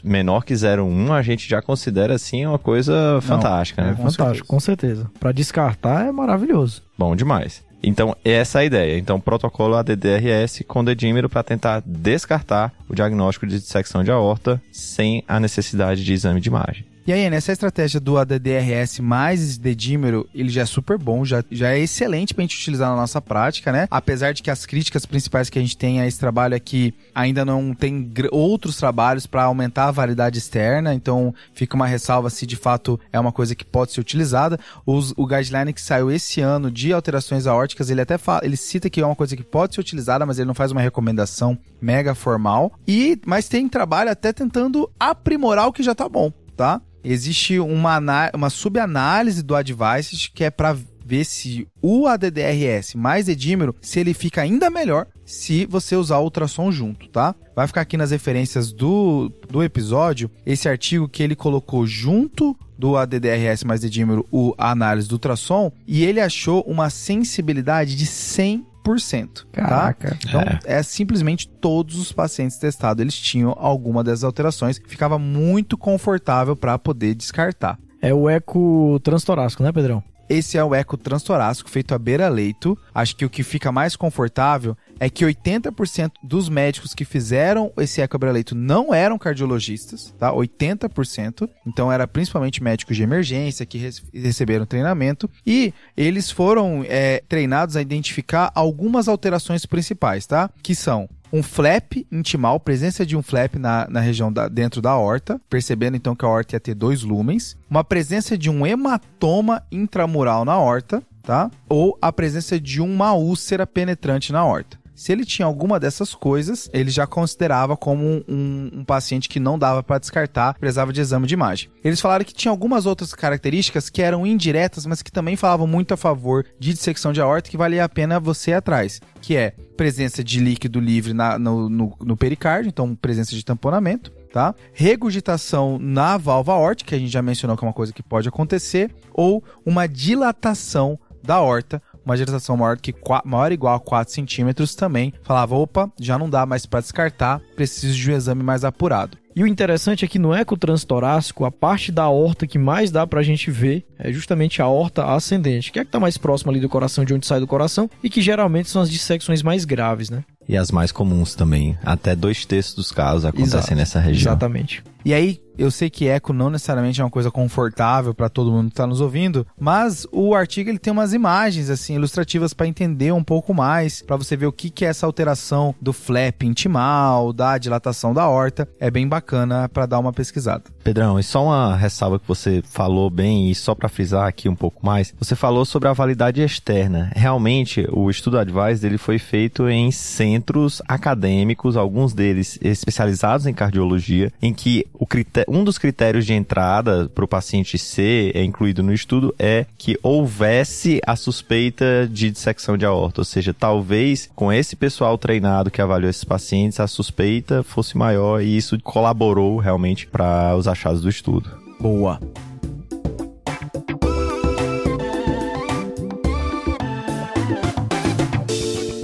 menor que 0,1 a gente já considera assim uma coisa fantástica, né? É fantástico, com certeza. Para descartar é maravilhoso. Bom demais. Então, essa é a ideia. Então, protocolo ADDRS com dedímero para tentar descartar o diagnóstico de dissecção de aorta sem a necessidade de exame de imagem. E aí, nessa estratégia do ADDRS mais dedímero, ele já é super bom, já, já é excelente pra gente utilizar na nossa prática, né? Apesar de que as críticas principais que a gente tem a esse trabalho é que ainda não tem outros trabalhos para aumentar a validade externa, então fica uma ressalva se de fato é uma coisa que pode ser utilizada. Os, o guideline que saiu esse ano de alterações aórticas, ele até fala, ele cita que é uma coisa que pode ser utilizada, mas ele não faz uma recomendação mega formal. E mas tem trabalho até tentando aprimorar o que já tá bom, tá? Existe uma, uma subanálise do Advices que é para ver se o ADDRS mais edímero, se ele fica ainda melhor se você usar ultrassom junto, tá? Vai ficar aqui nas referências do, do episódio esse artigo que ele colocou junto do ADDRS mais edímero o, análise do ultrassom e ele achou uma sensibilidade de 100 Caraca. Tá? Então, é. é. simplesmente todos os pacientes testados, eles tinham alguma dessas alterações. Ficava muito confortável para poder descartar. É o eco transtorácico, né, Pedrão? Esse é o eco transtorácico feito a beira-leito. Acho que o que fica mais confortável é que 80% dos médicos que fizeram esse eco a beira-leito não eram cardiologistas, tá? 80%. Então era principalmente médicos de emergência que receberam treinamento e eles foram é, treinados a identificar algumas alterações principais, tá? Que são um flap intimal, presença de um flap na, na região da, dentro da horta, percebendo então que a horta ia ter dois lumens, uma presença de um hematoma intramural na horta, tá? Ou a presença de uma úlcera penetrante na horta. Se ele tinha alguma dessas coisas, ele já considerava como um, um paciente que não dava para descartar, precisava de exame de imagem. Eles falaram que tinha algumas outras características que eram indiretas, mas que também falavam muito a favor de dissecção de aorta que valia a pena você ir atrás, que é presença de líquido livre na, no, no, no pericárdio, então presença de tamponamento, tá? Regurgitação na válvula aórtica, que a gente já mencionou que é uma coisa que pode acontecer, ou uma dilatação da horta, uma dilatação maior, que, maior ou igual a 4 centímetros também, falava, opa, já não dá mais para descartar, preciso de um exame mais apurado. E o interessante é que no eco transtorácico, a parte da horta que mais dá pra gente ver é justamente a horta ascendente, que é a que tá mais próxima ali do coração, de onde sai do coração, e que geralmente são as dissecções mais graves, né? E as mais comuns também. Até dois terços dos casos acontecem Exato. nessa região. Exatamente. E aí, eu sei que eco não necessariamente é uma coisa confortável para todo mundo que está nos ouvindo, mas o artigo ele tem umas imagens assim ilustrativas para entender um pouco mais, para você ver o que, que é essa alteração do flap intimal, da dilatação da horta. É bem bacana para dar uma pesquisada. Pedrão, e só uma ressalva que você falou bem e só para frisar aqui um pouco mais, você falou sobre a validade externa. Realmente, o estudo Advice dele foi feito em centros acadêmicos, alguns deles especializados em cardiologia, em que o critério, um dos critérios de entrada para o paciente ser é incluído no estudo é que houvesse a suspeita de dissecção de aorta, ou seja, talvez com esse pessoal treinado que avaliou esses pacientes, a suspeita fosse maior e isso colaborou realmente para os achados do estudo. Boa.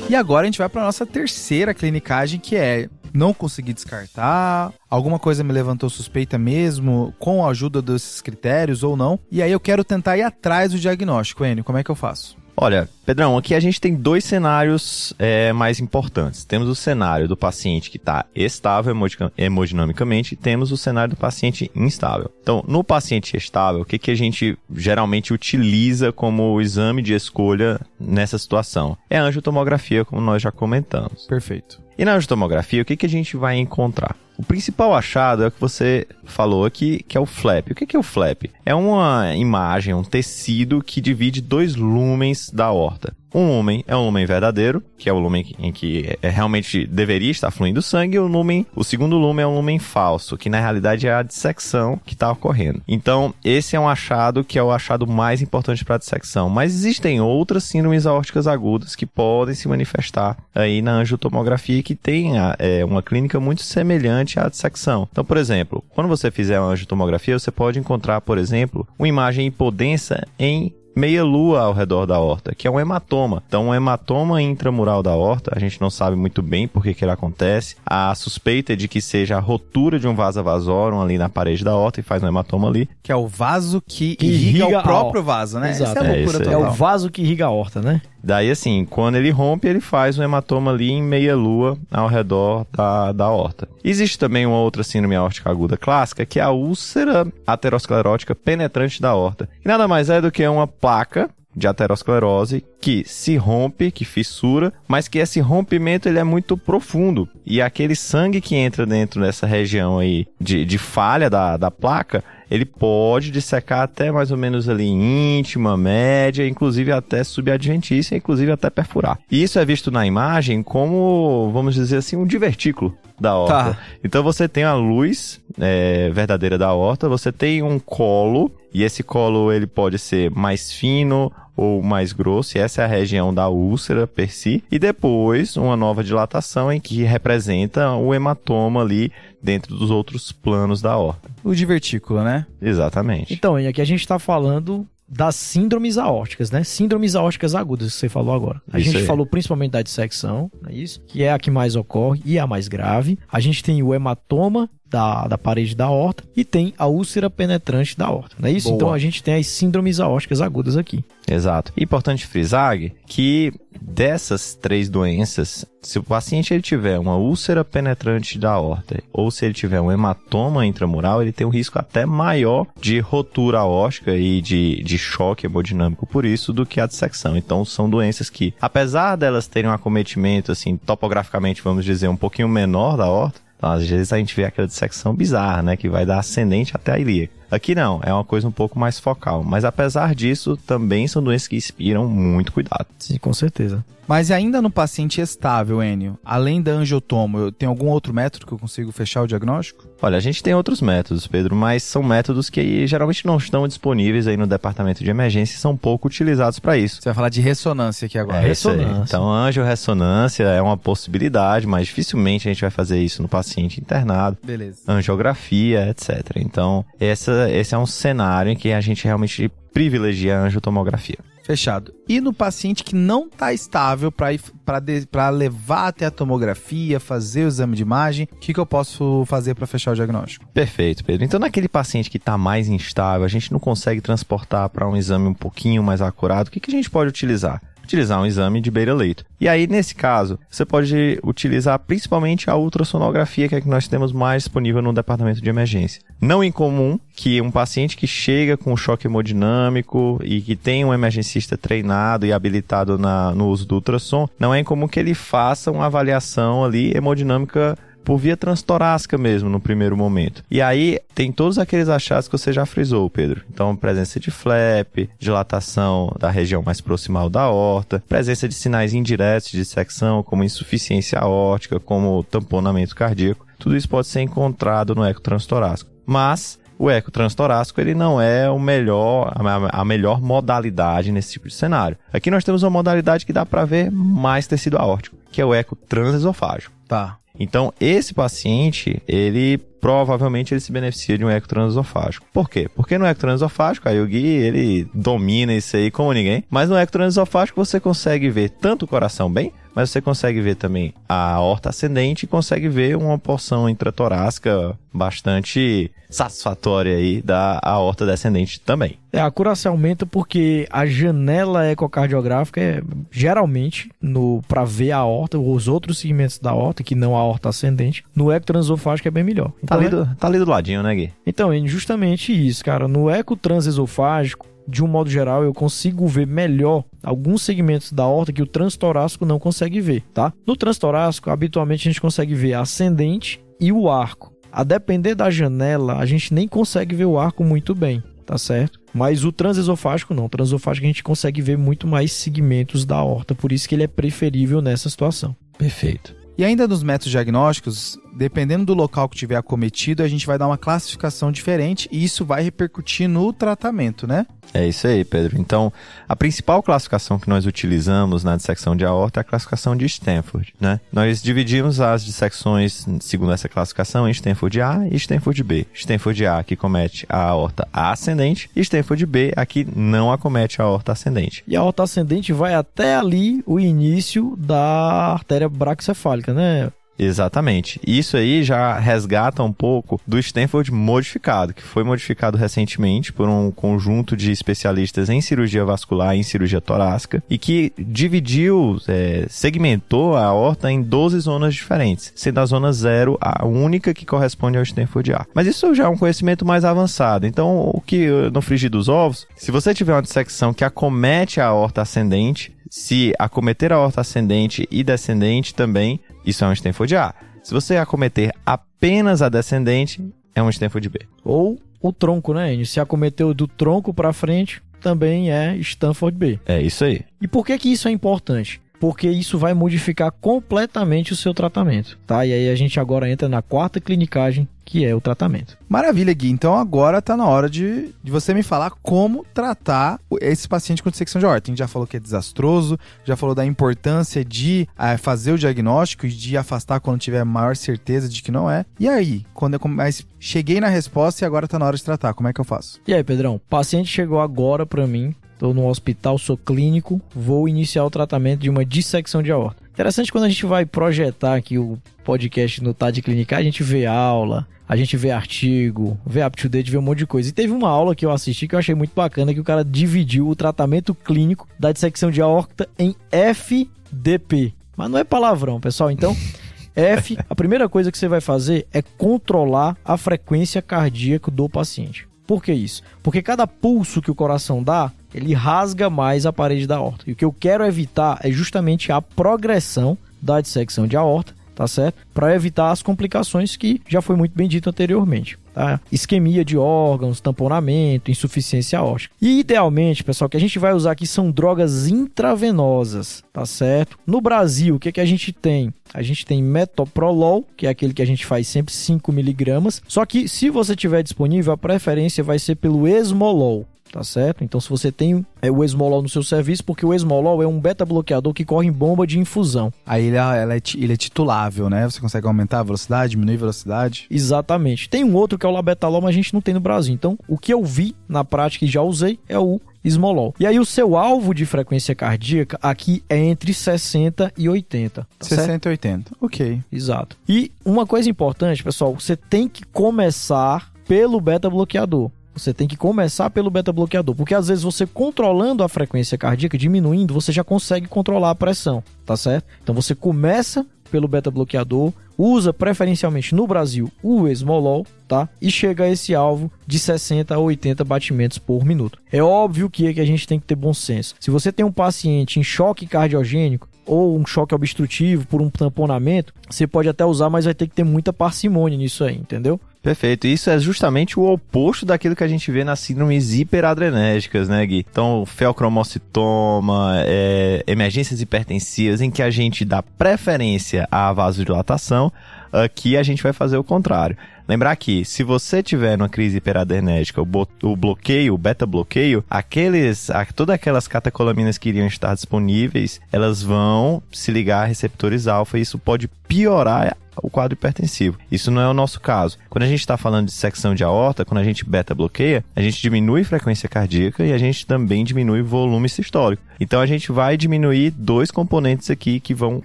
E agora a gente vai para nossa terceira clinicagem, que é não consegui descartar, alguma coisa me levantou suspeita mesmo, com a ajuda desses critérios ou não. E aí eu quero tentar ir atrás do diagnóstico, Enio, como é que eu faço? Olha, Pedrão, aqui a gente tem dois cenários é, mais importantes. Temos o cenário do paciente que está estável hemodinamicamente e temos o cenário do paciente instável. Então, no paciente estável, o que, que a gente geralmente utiliza como exame de escolha nessa situação? É a angiotomografia, como nós já comentamos. Perfeito. E na angiotomografia, o que, que a gente vai encontrar? O principal achado é o que você falou aqui, que é o flap. O que é o flap? É uma imagem, um tecido que divide dois lumens da horta. Um lumen é um lumen verdadeiro, que é o lumen em que é, realmente deveria estar fluindo sangue, e o lumen, o segundo lumen é um lumen falso, que na realidade é a dissecção que está ocorrendo. Então, esse é um achado que é o achado mais importante para a dissecção. Mas existem outras síndromes aórticas agudas que podem se manifestar aí na angiotomografia que tem é, uma clínica muito semelhante à dissecção. Então, por exemplo, quando você fizer uma angiotomografia, você pode encontrar, por exemplo, uma imagem hipodensa em meia lua ao redor da horta, que é um hematoma. Então, um hematoma intramural da horta, a gente não sabe muito bem por que, que ele acontece. A suspeita é de que seja a rotura de um vaso vasorum ali na parede da horta e faz um hematoma ali. Que é o vaso que, que irriga, irriga, o próprio vaso, né? Exato. Essa é a loucura é, total. É o vaso que irriga a horta, né? Daí, assim, quando ele rompe, ele faz um hematoma ali em meia-lua ao redor da, da horta. Existe também uma outra síndrome aórtica aguda clássica, que é a úlcera aterosclerótica penetrante da horta. Que nada mais é do que uma placa de aterosclerose que se rompe, que fissura, mas que esse rompimento ele é muito profundo. E aquele sangue que entra dentro dessa região aí de, de falha da, da placa ele pode dissecar até mais ou menos ali íntima, média, inclusive até subadventícia, inclusive até perfurar. E isso é visto na imagem como, vamos dizer assim, um divertículo da horta. Tá. Então você tem a luz é, verdadeira da horta, você tem um colo, e esse colo ele pode ser mais fino ou mais grosso, e essa é a região da úlcera per si, e depois uma nova dilatação em que representa o hematoma ali dentro dos outros planos da horta. O divertículo, né? Exatamente. Então, e aqui a gente está falando das síndromes aórticas, né? Síndromes aórticas agudas que você falou agora. A isso gente aí. falou principalmente da dissecção, é isso? Que é a que mais ocorre e a mais grave. A gente tem o hematoma da, da parede da horta e tem a úlcera penetrante da horta, não é isso? Boa. Então a gente tem as síndromes aórticas agudas aqui. Exato. Importante frisar que dessas três doenças, se o paciente ele tiver uma úlcera penetrante da horta ou se ele tiver um hematoma intramural, ele tem um risco até maior de rotura aórtica e de, de choque hemodinâmico por isso do que a dissecção. Então são doenças que, apesar delas terem um acometimento assim, topograficamente, vamos dizer, um pouquinho menor da horta, então, às vezes a gente vê aquela dissecção bizarra, né? Que vai dar ascendente até a ilíaca. Aqui não, é uma coisa um pouco mais focal. Mas apesar disso, também são doenças que inspiram muito cuidado. Sim, com certeza. Mas ainda no paciente estável, Enio, além da angiotomo, tem algum outro método que eu consigo fechar o diagnóstico? Olha, a gente tem outros métodos, Pedro, mas são métodos que geralmente não estão disponíveis aí no departamento de emergência e são pouco utilizados para isso. Você vai falar de ressonância aqui agora. É ressonância. Então, angiorressonância é uma possibilidade, mas dificilmente a gente vai fazer isso no paciente internado. Beleza. Angiografia, etc. Então, essa, esse é um cenário em que a gente realmente privilegia a angiotomografia. Fechado. E no paciente que não está estável para levar até a tomografia, fazer o exame de imagem, o que, que eu posso fazer para fechar o diagnóstico? Perfeito, Pedro. Então, naquele paciente que está mais instável, a gente não consegue transportar para um exame um pouquinho mais acurado, o que, que a gente pode utilizar? Utilizar um exame de beira-leito. E aí, nesse caso, você pode utilizar principalmente a ultrassonografia, que é que nós temos mais disponível no departamento de emergência. Não incomum que um paciente que chega com choque hemodinâmico e que tem um emergencista treinado e habilitado na, no uso do ultrassom, não é incomum que ele faça uma avaliação ali hemodinâmica por via transtorácica mesmo no primeiro momento. E aí tem todos aqueles achados que você já frisou, Pedro. Então, presença de flap, dilatação da região mais proximal da horta, presença de sinais indiretos de dissecção, como insuficiência aórtica, como tamponamento cardíaco. tudo isso pode ser encontrado no eco transtorácico. Mas o eco transtorácico ele não é o melhor, a melhor modalidade nesse tipo de cenário. Aqui nós temos uma modalidade que dá para ver mais tecido aórtico, que é o eco transesofágico. Tá. Então, esse paciente, ele provavelmente ele se beneficia de um eco transesofágico. Por quê? Porque no eco transesofágico, Gui, ele domina isso aí como ninguém, mas no eco transesofágico você consegue ver tanto o coração bem, mas você consegue ver também a aorta ascendente e consegue ver uma porção intratorácica bastante satisfatória aí da aorta descendente também. É, a acurácia aumenta porque a janela ecocardiográfica é geralmente no para ver a aorta, os outros segmentos da aorta, que não a aorta ascendente, no eco transesofágico é bem melhor. Então, tá, ali do, tá ali do ladinho, né, Gui? Então, é justamente isso, cara. No eco transesofágico, de um modo geral, eu consigo ver melhor alguns segmentos da horta que o transtorácico não consegue ver, tá? No transtorácico, habitualmente a gente consegue ver a ascendente e o arco. A depender da janela, a gente nem consegue ver o arco muito bem, tá certo? Mas o transesofágico não. O transesofágico a gente consegue ver muito mais segmentos da horta, por isso que ele é preferível nessa situação. Perfeito. E ainda nos métodos diagnósticos, dependendo do local que tiver acometido, a gente vai dar uma classificação diferente e isso vai repercutir no tratamento, né? É isso aí, Pedro. Então, a principal classificação que nós utilizamos na dissecção de aorta é a classificação de Stanford, né? Nós dividimos as dissecções segundo essa classificação em Stanford A e Stanford B. Stanford A que comete a aorta ascendente e Stanford B a que não acomete a aorta ascendente. E a aorta ascendente vai até ali o início da artéria braquicefálica, né? Exatamente. Isso aí já resgata um pouco do Stanford modificado, que foi modificado recentemente por um conjunto de especialistas em cirurgia vascular e em cirurgia torácica e que dividiu, é, segmentou a aorta em 12 zonas diferentes, sendo a zona 0 a única que corresponde ao Stanford A. Mas isso já é um conhecimento mais avançado. Então, o que no frigir dos ovos, se você tiver uma dissecção que acomete a aorta ascendente, se acometer a aorta ascendente e descendente também, isso é um Stanford A. Se você acometer apenas a descendente, é um Stanford B. Ou o tronco, né? Se acometeu do tronco para frente, também é Stanford B. É isso aí. E por que que isso é importante? Porque isso vai modificar completamente o seu tratamento, tá? E aí a gente agora entra na quarta clinicagem, que é o tratamento. Maravilha, Gui. Então agora tá na hora de, de você me falar como tratar esse paciente com dissecção de aorta. A gente já falou que é desastroso, já falou da importância de é, fazer o diagnóstico e de afastar quando tiver maior certeza de que não é. E aí, quando eu mas cheguei na resposta e agora tá na hora de tratar, como é que eu faço? E aí, Pedrão, o paciente chegou agora para mim, Estou no hospital, sou clínico, vou iniciar o tratamento de uma dissecção de aorta. Interessante quando a gente vai projetar aqui o podcast no Tá de Clínica, a gente vê aula, a gente vê artigo, vê up-to-date, vê um monte de coisa. E teve uma aula que eu assisti que eu achei muito bacana, que o cara dividiu o tratamento clínico da dissecção de aorta em FDP. Mas não é palavrão, pessoal. Então, F, a primeira coisa que você vai fazer é controlar a frequência cardíaca do paciente. Por que isso? Porque cada pulso que o coração dá, ele rasga mais a parede da aorta. E o que eu quero evitar é justamente a progressão da dissecção de aorta, tá certo? Para evitar as complicações que já foi muito bem dito anteriormente. Tá? Isquemia de órgãos, tamponamento, insuficiência aórtica. E idealmente, pessoal, que a gente vai usar aqui são drogas intravenosas, tá certo? No Brasil, o que, que a gente tem? A gente tem metoprolol, que é aquele que a gente faz sempre 5 miligramas. Só que se você tiver disponível, a preferência vai ser pelo esmolol tá certo? Então, se você tem é, o esmolol no seu serviço, porque o esmolol é um beta-bloqueador que corre em bomba de infusão. Aí ele, é, é, ele é titulável, né? Você consegue aumentar a velocidade, diminuir a velocidade? Exatamente. Tem um outro que é o labetalol, mas a gente não tem no Brasil. Então, o que eu vi na prática e já usei é o esmolol. E aí o seu alvo de frequência cardíaca aqui é entre 60 e 80. Tá 60 certo? e 80. Ok. Exato. E uma coisa importante, pessoal, você tem que começar pelo beta bloqueador. Você tem que começar pelo beta bloqueador, porque às vezes você controlando a frequência cardíaca, diminuindo, você já consegue controlar a pressão, tá certo? Então você começa pelo beta bloqueador, usa preferencialmente no Brasil o esmolol, tá? E chega a esse alvo de 60 a 80 batimentos por minuto. É óbvio que, é que a gente tem que ter bom senso. Se você tem um paciente em choque cardiogênico, ou um choque obstrutivo por um tamponamento, você pode até usar, mas vai ter que ter muita parcimônia nisso aí, entendeu? Perfeito. Isso é justamente o oposto daquilo que a gente vê nas síndromes hiperadrenérgicas, né, Gui? Então, feocromocitoma, é, emergências hipertensivas, em que a gente dá preferência à vasodilatação, aqui a gente vai fazer o contrário. Lembrar que, se você tiver numa crise hiperadrenérgica, o, o bloqueio, o beta-bloqueio, aqueles, a, todas aquelas catecolaminas que iriam estar disponíveis, elas vão se ligar a receptores alfa e isso pode piorar o quadro hipertensivo. Isso não é o nosso caso. Quando a gente está falando de secção de aorta, quando a gente beta bloqueia, a gente diminui frequência cardíaca e a gente também diminui volume sistólico. Então a gente vai diminuir dois componentes aqui que vão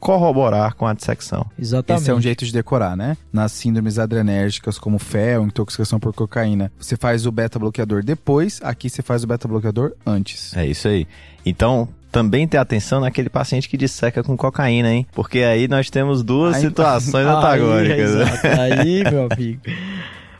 corroborar com a dissecção. Exatamente. Esse é um jeito de decorar, né? Nas síndromes adrenérgicas como FEL, intoxicação por cocaína, você faz o beta bloqueador depois, aqui você faz o beta bloqueador antes. É isso aí. Então, também ter atenção naquele paciente que disseca com cocaína, hein? Porque aí nós temos duas aí, situações aí, antagônicas. Aí, aí, meu amigo.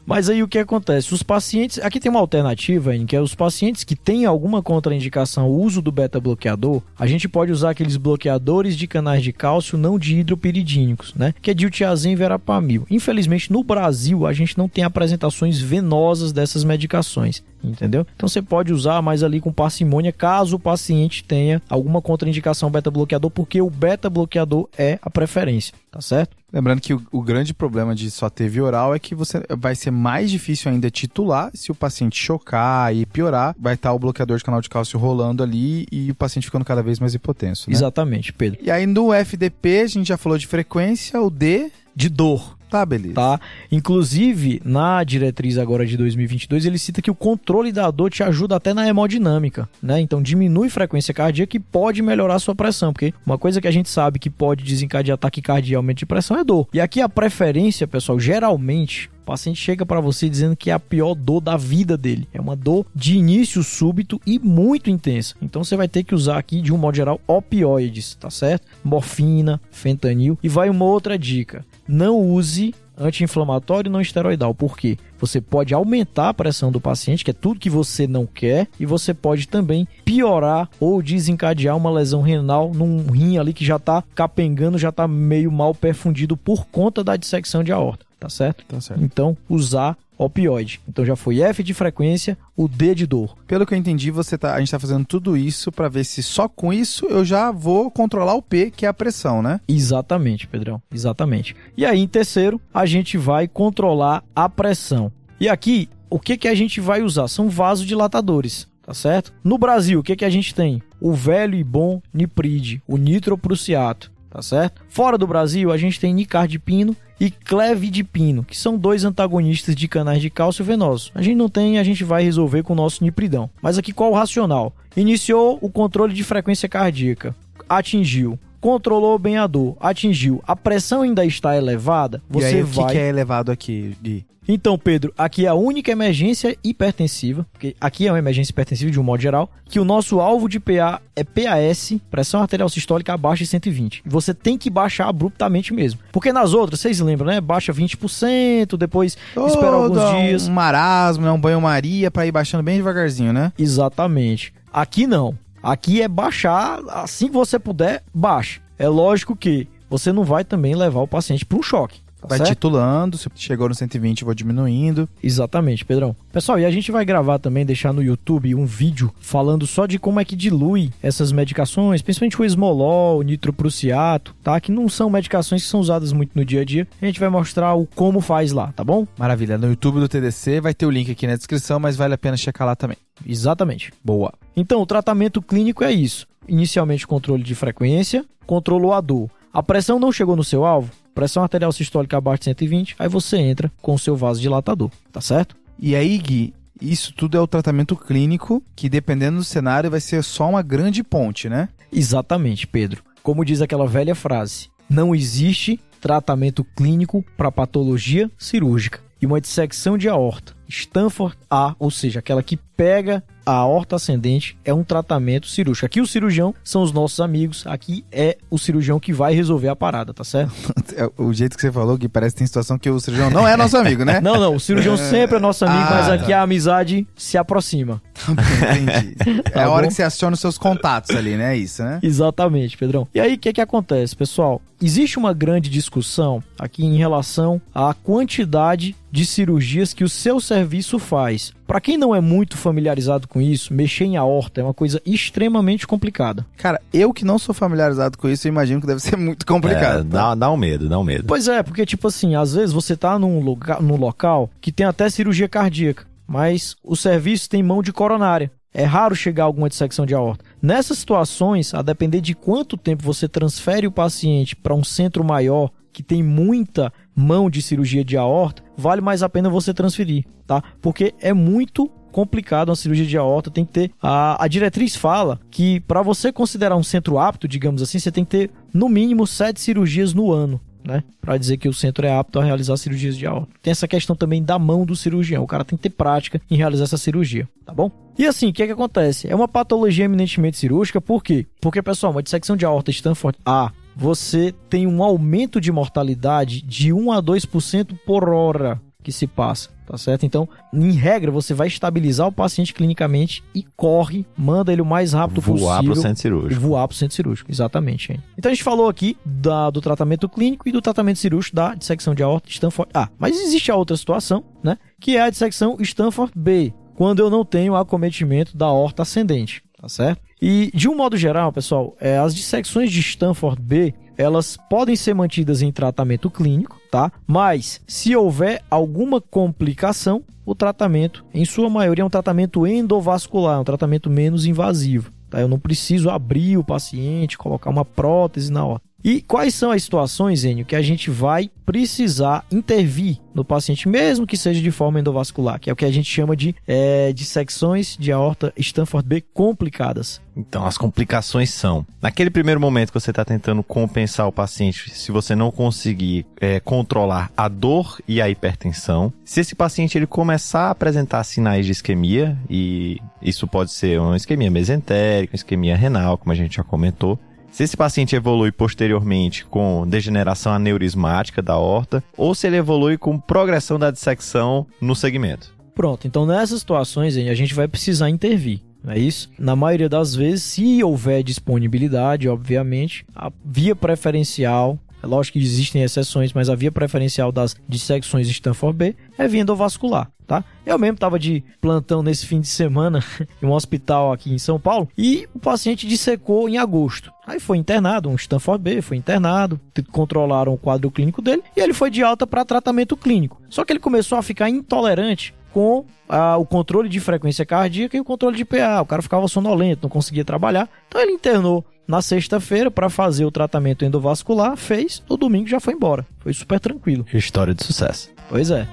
Mas aí o que acontece? Os pacientes. Aqui tem uma alternativa, em que é os pacientes que têm alguma contraindicação ao uso do beta-bloqueador, a gente pode usar aqueles bloqueadores de canais de cálcio não de hidropiridínicos, né? Que é diltiazem e verapamil. Infelizmente, no Brasil, a gente não tem apresentações venosas dessas medicações entendeu? Então você pode usar mais ali com parcimônia caso o paciente tenha alguma contraindicação beta-bloqueador, porque o beta-bloqueador é a preferência, tá certo? Lembrando que o, o, grande problema de só ter via oral é que você vai ser mais difícil ainda titular se o paciente chocar e piorar, vai estar o bloqueador de canal de cálcio rolando ali e o paciente ficando cada vez mais hipotenso. Né? Exatamente, Pedro. E aí no FDP a gente já falou de frequência, o D de dor. Tá, beleza. Tá? Inclusive, na diretriz agora de 2022, ele cita que o controle da dor te ajuda até na hemodinâmica, né? Então diminui frequência cardíaca e pode melhorar a sua pressão, porque uma coisa que a gente sabe que pode desencadear taquicardia e aumento de pressão é dor. E aqui a preferência, pessoal, geralmente o paciente chega para você dizendo que é a pior dor da vida dele. É uma dor de início súbito e muito intensa. Então você vai ter que usar aqui, de um modo geral, opioides, tá certo? Morfina, fentanil. E vai uma outra dica não use anti-inflamatório não esteroidal. Por quê? Você pode aumentar a pressão do paciente, que é tudo que você não quer, e você pode também piorar ou desencadear uma lesão renal num rim ali que já está capengando, já está meio mal perfundido por conta da dissecção de aorta, tá certo? Tá certo. Então, usar opioide. Então já foi F de frequência, o D de dor. Pelo que eu entendi, você tá, a gente está fazendo tudo isso para ver se só com isso eu já vou controlar o P, que é a pressão, né? Exatamente, Pedrão. Exatamente. E aí, em terceiro, a gente vai controlar a pressão. E aqui, o que, que a gente vai usar? São vasodilatadores tá certo? No Brasil, o que, que a gente tem? O velho e bom Nipride, o nitroprussiato, tá certo? Fora do Brasil, a gente tem nicardipino e clevidipino, que são dois antagonistas de canais de cálcio venoso. A gente não tem, a gente vai resolver com o nosso nipridão. Mas aqui qual o racional? Iniciou o controle de frequência cardíaca, atingiu controlou bem a dor, atingiu, a pressão ainda está elevada, você e aí, vai. O que, que é elevado aqui, Gui? Então, Pedro, aqui é a única emergência hipertensiva, porque aqui é uma emergência hipertensiva de um modo geral, que o nosso alvo de PA é PAS, pressão arterial sistólica abaixo de 120. Você tem que baixar abruptamente mesmo. Porque nas outras, vocês lembram, né? Baixa 20%, depois Todo espera alguns dias. Um marasmo, né? um banho-maria para ir baixando bem devagarzinho, né? Exatamente. Aqui não. Aqui é baixar, assim que você puder, baixe. É lógico que você não vai também levar o paciente para um choque. Tá vai certo? titulando, se chegou no 120, vou diminuindo. Exatamente, Pedrão. Pessoal, e a gente vai gravar também, deixar no YouTube um vídeo falando só de como é que dilui essas medicações, principalmente o esmolol, o nitroprussiato, tá? Que não são medicações que são usadas muito no dia a dia. A gente vai mostrar o como faz lá, tá bom? Maravilha. No YouTube do TDC vai ter o link aqui na descrição, mas vale a pena checar lá também. Exatamente. Boa. Então, o tratamento clínico é isso. Inicialmente, controle de frequência, controlou a dor. A pressão não chegou no seu alvo? Pressão arterial sistólica abaixo de 120, aí você entra com o seu vasodilatador, tá certo? E aí, Gui, isso tudo é o tratamento clínico, que dependendo do cenário vai ser só uma grande ponte, né? Exatamente, Pedro. Como diz aquela velha frase, não existe tratamento clínico para patologia cirúrgica. E uma dissecção de aorta Stanford A, ou seja, aquela que pega a aorta ascendente, é um tratamento cirúrgico. Aqui o cirurgião são os nossos amigos, aqui é o cirurgião que vai resolver a parada, tá certo? É, o jeito que você falou, que parece que tem situação que o cirurgião não é nosso amigo, né? não, não, o cirurgião sempre é nosso amigo, ah, mas aqui a amizade se aproxima. Entendi. É Tá a hora bom? que você aciona os seus contatos ali, né? Isso, né? Exatamente, Pedrão. E aí, o que que acontece, pessoal? Existe uma grande discussão aqui em relação à quantidade de cirurgias que o seu serviço faz. Para quem não é muito familiarizado com isso, mexer em aorta é uma coisa extremamente complicada. Cara, eu que não sou familiarizado com isso, eu imagino que deve ser muito complicado. É, tá? dá, dá um medo, dá um medo. Pois é, porque tipo assim, às vezes você tá num, lugar, num local que tem até cirurgia cardíaca, mas o serviço tem mão de coronária. É raro chegar a alguma dissecção de aorta. Nessas situações, a depender de quanto tempo você transfere o paciente para um centro maior que tem muita mão de cirurgia de aorta, vale mais a pena você transferir, tá? Porque é muito complicado uma cirurgia de aorta, tem que ter a, a diretriz fala que para você considerar um centro apto, digamos assim, você tem que ter no mínimo sete cirurgias no ano. Né? Para dizer que o centro é apto a realizar cirurgias de aorta. Tem essa questão também da mão do cirurgião. O cara tem que ter prática em realizar essa cirurgia, tá bom? E assim, o que é que acontece? É uma patologia eminentemente cirúrgica, por quê? Porque, pessoal, uma dissecção de aorta Stanford A, você tem um aumento de mortalidade de 1 a 2% por hora que se passa, tá certo? Então, em regra, você vai estabilizar o paciente clinicamente e corre, manda ele o mais rápido Voar possível. pro centro cirúrgico. Voar pro centro cirúrgico, exatamente. hein? Então a gente falou aqui da- do tratamento clínico e do tratamento cirúrgico da dissecção de aorta Stanford A. Mas existe a outra situação, né? Que é a dissecção Stanford B, quando eu não tenho acometimento da aorta ascendente, tá certo? E de um modo geral, pessoal, é, as dissecções de Stanford B elas podem ser mantidas em tratamento clínico, tá? Mas se houver alguma complicação, o tratamento, em sua maioria, é um tratamento endovascular, um tratamento menos invasivo. Tá? Eu não preciso abrir o paciente, colocar uma prótese na hora. E quais são as situações, Enio, que a gente vai precisar intervir no paciente, mesmo que seja de forma endovascular, que é o que a gente chama de é, dissecções de aorta Stanford B complicadas. Então, as complicações são: naquele primeiro momento que você está tentando compensar o paciente, se você não conseguir é, controlar a dor e a hipertensão, se esse paciente ele começar a apresentar sinais de isquemia, e isso pode ser uma isquemia mesentérica, uma isquemia renal, como a gente já comentou. Se esse paciente evolui posteriormente com degeneração aneurismática da horta, ou se ele evolui com progressão da dissecção no segmento. Pronto, então nessas situações a gente vai precisar intervir. É isso? Na maioria das vezes, se houver disponibilidade, obviamente, a via preferencial, é lógico que existem exceções, mas a via preferencial das dissecções Stanford B é via endovascular, tá? Eu mesmo estava de plantão nesse fim de semana em um hospital aqui em São Paulo e o paciente dissecou em agosto. Aí foi internado, um Stanford B, foi internado, controlaram o quadro clínico dele e ele foi de alta para tratamento clínico. Só que ele começou a ficar intolerante com ah, o controle de frequência cardíaca e o controle de PA. O cara ficava sonolento, não conseguia trabalhar. Então ele internou na sexta-feira para fazer o tratamento endovascular, fez, no domingo já foi embora. Foi super tranquilo. História de sucesso. Pois é.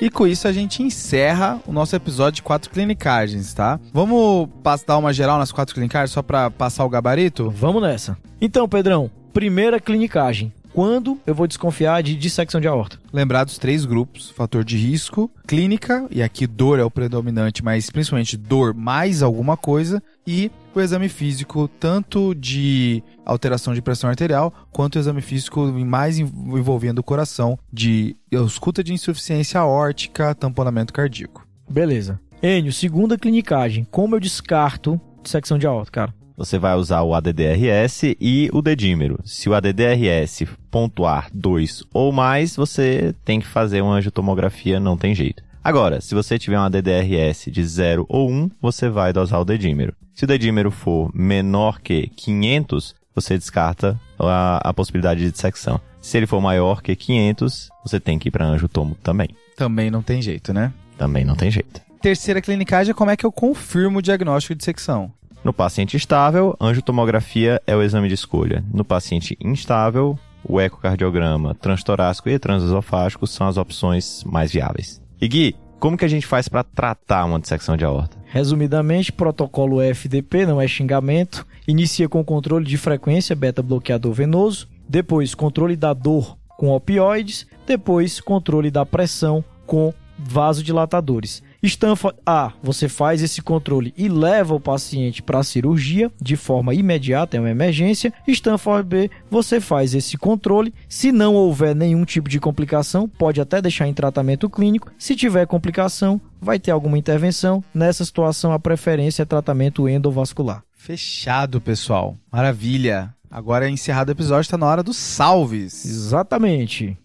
E com isso a gente encerra o nosso episódio de quatro clinicagens, tá? Vamos dar uma geral nas quatro clinicagens só pra passar o gabarito? Vamos nessa. Então, Pedrão, primeira clinicagem. Quando eu vou desconfiar de dissecção de aorta? Lembrar dos três grupos: fator de risco, clínica, e aqui dor é o predominante, mas principalmente dor mais alguma coisa, e o exame físico, tanto de alteração de pressão arterial, quanto o exame físico mais env- envolvendo o coração, de escuta de insuficiência aórtica, tamponamento cardíaco. Beleza. Enio, segunda clinicagem. Como eu descarto dissecção de aorta, cara? Você vai usar o ADDRS e o dedímero. Se o ADDRS pontuar 2 ou mais, você tem que fazer uma angiotomografia, não tem jeito. Agora, se você tiver um ADDRS de 0 ou 1, você vai dosar o dedímero. Se o dedímero for menor que 500, você descarta a, a possibilidade de dissecção. Se ele for maior que 500, você tem que ir para angiotomo também. Também não tem jeito, né? Também não tem jeito. Terceira clinicagem é como é que eu confirmo o diagnóstico de dissecção. No paciente estável, angiotomografia é o exame de escolha. No paciente instável, o ecocardiograma transtorácico e transesofágico são as opções mais viáveis. E Gui, como que a gente faz para tratar uma dissecção de aorta? Resumidamente, protocolo FDP, não é xingamento. Inicia com controle de frequência, beta-bloqueador venoso. Depois, controle da dor com opioides. Depois, controle da pressão com vasodilatadores. Stanford A, você faz esse controle e leva o paciente para a cirurgia de forma imediata, é uma emergência. Stanford B, você faz esse controle. Se não houver nenhum tipo de complicação, pode até deixar em tratamento clínico. Se tiver complicação, vai ter alguma intervenção. Nessa situação, a preferência é tratamento endovascular. Fechado, pessoal. Maravilha. Agora, encerrado o episódio, está na hora dos salves. Exatamente.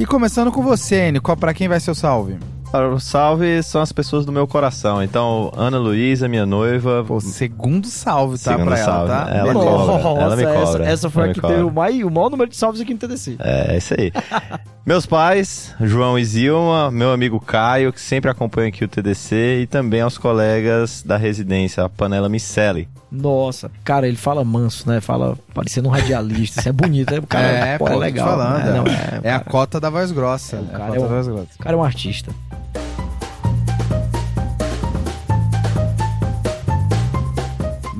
E começando com você, Enio, qual- pra quem vai ser o salve? Para o salve são as pessoas do meu coração. Então, Ana Luísa, minha noiva. Pô, segundo salve, tá? Segundo pra ela, salve, tá? né? Ela cobra, ela me essa- cobra, Essa, foi ela a que teve o, mai- o maior número de salves aqui no TDC. É, isso aí. Meus pais, João e Zilma, meu amigo Caio, que sempre acompanha aqui o TDC, e também aos colegas da residência, a Panela Micelli. Nossa, cara, ele fala manso, né? Fala parecendo um radialista. Isso é bonito, né? O cara é, pô, pô, é legal. falando. né? Não, é, é, a cota da voz grossa. o É a cara cota é um- da voz grossa. o cara é um artista.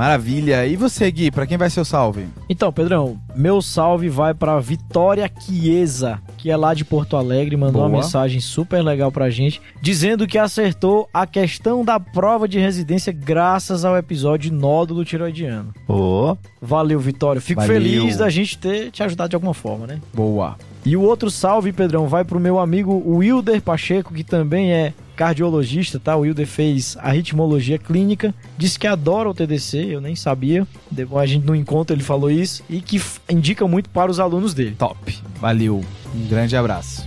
Maravilha. E você, Gui, pra quem vai ser o salve? Então, Pedrão, meu salve vai pra Vitória Chiesa, que é lá de Porto Alegre, mandou uma Boa. mensagem super legal pra gente, dizendo que acertou a questão da prova de residência graças ao episódio nódulo tiroidiano. Ô, Valeu, Vitória. Fico Valeu. feliz da gente ter te ajudado de alguma forma, né? Boa. E o outro salve, Pedrão, vai pro meu amigo Wilder Pacheco, que também é cardiologista, tá? O Wilder fez arritmologia clínica, disse que adora o TDC, eu nem sabia. Depois a gente no encontro ele falou isso e que indica muito para os alunos dele. Top. Valeu. Um grande abraço.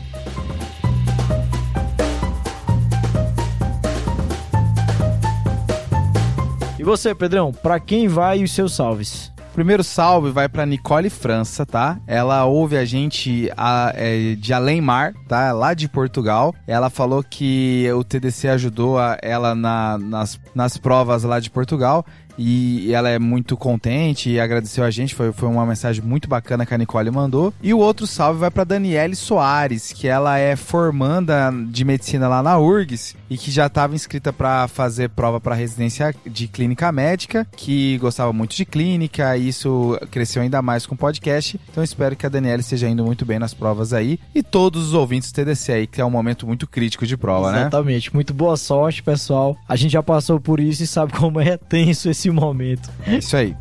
E você, Pedrão, pra quem vai os seus salves? Primeiro salve vai pra Nicole França, tá? Ela ouve a gente a- é, de Além Mar, tá? Lá de Portugal. Ela falou que o TDC ajudou a- ela na- nas, nas provas lá de Portugal. E ela é muito contente e agradeceu a gente. Foi, foi uma mensagem muito bacana que a Nicole mandou. E o outro salve vai para Daniele Soares, que ela é formanda de medicina lá na URGS e que já estava inscrita para fazer prova para residência de clínica médica, que gostava muito de clínica e isso cresceu ainda mais com o podcast. Então espero que a Daniele esteja indo muito bem nas provas aí e todos os ouvintes do TDC aí, que é um momento muito crítico de prova, né? Exatamente. Muito boa sorte, pessoal. A gente já passou por isso e sabe como é tenso esse momento. É isso aí.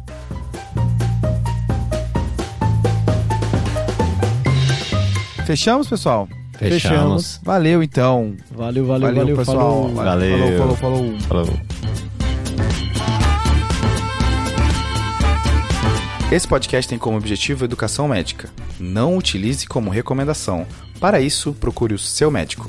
Fechamos, pessoal? fechamos. Valeu, então. Valeu, valeu, valeu, pessoal. falou. Valeu. Falou, falou, falou. Falou. Esse podcast tem como objetivo educação médica. Não utilize como recomendação. Para isso, procure o seu médico.